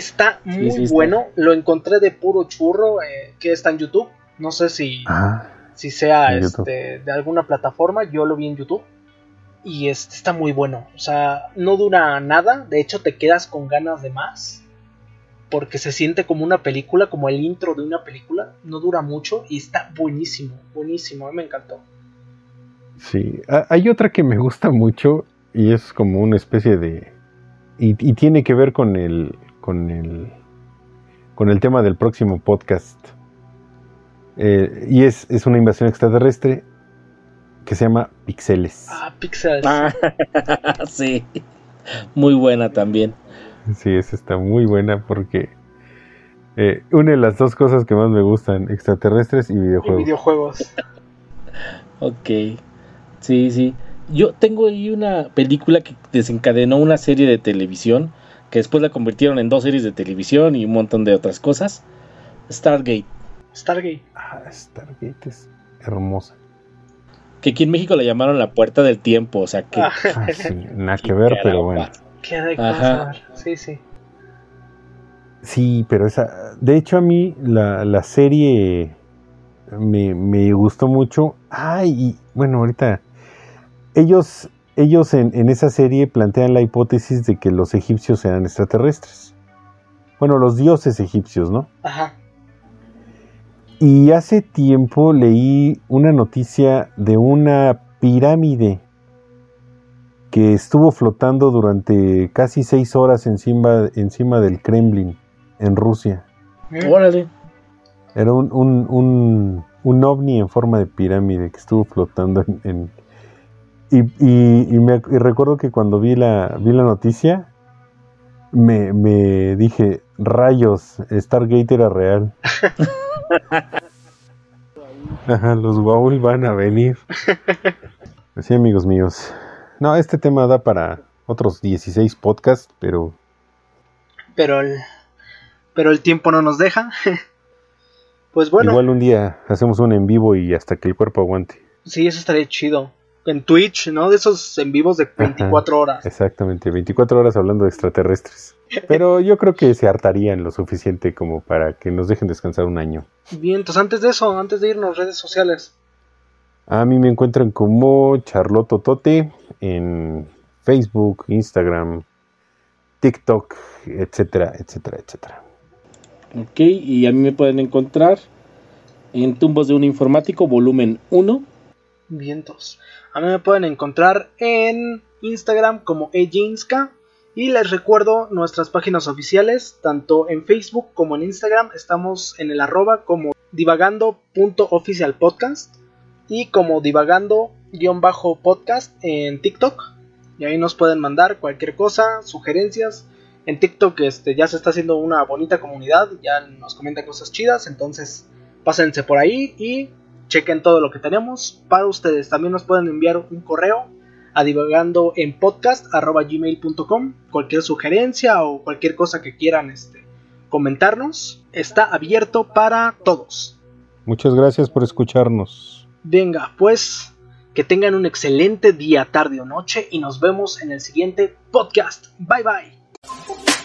Está muy bueno, lo encontré de puro churro eh, que está en YouTube. No sé si, si sea este, de alguna plataforma, yo lo vi en YouTube y este está muy bueno. O sea, no dura nada, de hecho te quedas con ganas de más. Porque se siente como una película, como el intro de una película. No dura mucho y está buenísimo, buenísimo. A mí me encantó. Sí, hay otra que me gusta mucho y es como una especie de... Y, tiene que ver con el, con el... con el tema del próximo podcast. Eh, y es, es una invasión extraterrestre que se llama Pixeles. Ah, Pixeles. Ah, sí, muy buena también. Sí, esa está muy buena porque eh, une las dos cosas que más me gustan, extraterrestres y videojuegos. Y videojuegos. ok, sí, sí. Yo tengo ahí una película que desencadenó una serie de televisión que después la convirtieron en dos series de televisión y un montón de otras cosas. Stargate. Stargate. Ah, Stargate es hermosa. Que aquí en México la llamaron la puerta del tiempo, o sea que... Ah, sí, nada que ver, pero bueno. Qué de cosa. Sí, sí. Sí, pero esa... De hecho a mí la, la serie me, me gustó mucho. Ay, y bueno, ahorita... Ellos ellos en, en, esa serie plantean la hipótesis de que los egipcios eran extraterrestres. Bueno, los dioses egipcios, ¿no? Ajá. Y hace tiempo leí una noticia de una pirámide que estuvo flotando durante casi seis horas encima, encima del Kremlin, en Rusia. Órale. Era un, un, un, un, ovni en forma de pirámide que estuvo flotando en, en y, y, y, me, y, recuerdo que cuando vi la, vi la noticia, me, me dije, rayos, Stargate era real. Ajá, los Waul van a venir. Sí, amigos míos. No, este tema da para otros 16 podcasts, pero... Pero el, pero el tiempo no nos deja. pues bueno. Igual un día hacemos un en vivo y hasta que el cuerpo aguante. Sí, eso estaría chido en Twitch, ¿no? De esos en vivos de 24 Ajá, horas. Exactamente, 24 horas hablando de extraterrestres. Pero yo creo que se hartarían lo suficiente como para que nos dejen descansar un año. Bien, entonces antes de eso, antes de irnos, redes sociales. A mí me encuentran como Charlotte Tote en Facebook, Instagram, TikTok, etcétera, etcétera, etcétera. Ok, y a mí me pueden encontrar en Tumbos de un Informático, volumen 1. Vientos. A mí me pueden encontrar en Instagram como ejinska. Y les recuerdo nuestras páginas oficiales, tanto en Facebook como en Instagram. Estamos en el arroba como divagando.oficialpodcast y como divagando-podcast en TikTok. Y ahí nos pueden mandar cualquier cosa, sugerencias. En TikTok este, ya se está haciendo una bonita comunidad, ya nos comentan cosas chidas, entonces pásense por ahí y chequen todo lo que tenemos para ustedes. También nos pueden enviar un correo a divagando en podcast.gmail.com. Cualquier sugerencia o cualquier cosa que quieran este, comentarnos está abierto para todos. Muchas gracias por escucharnos. Venga, pues que tengan un excelente día, tarde o noche y nos vemos en el siguiente podcast. Bye bye.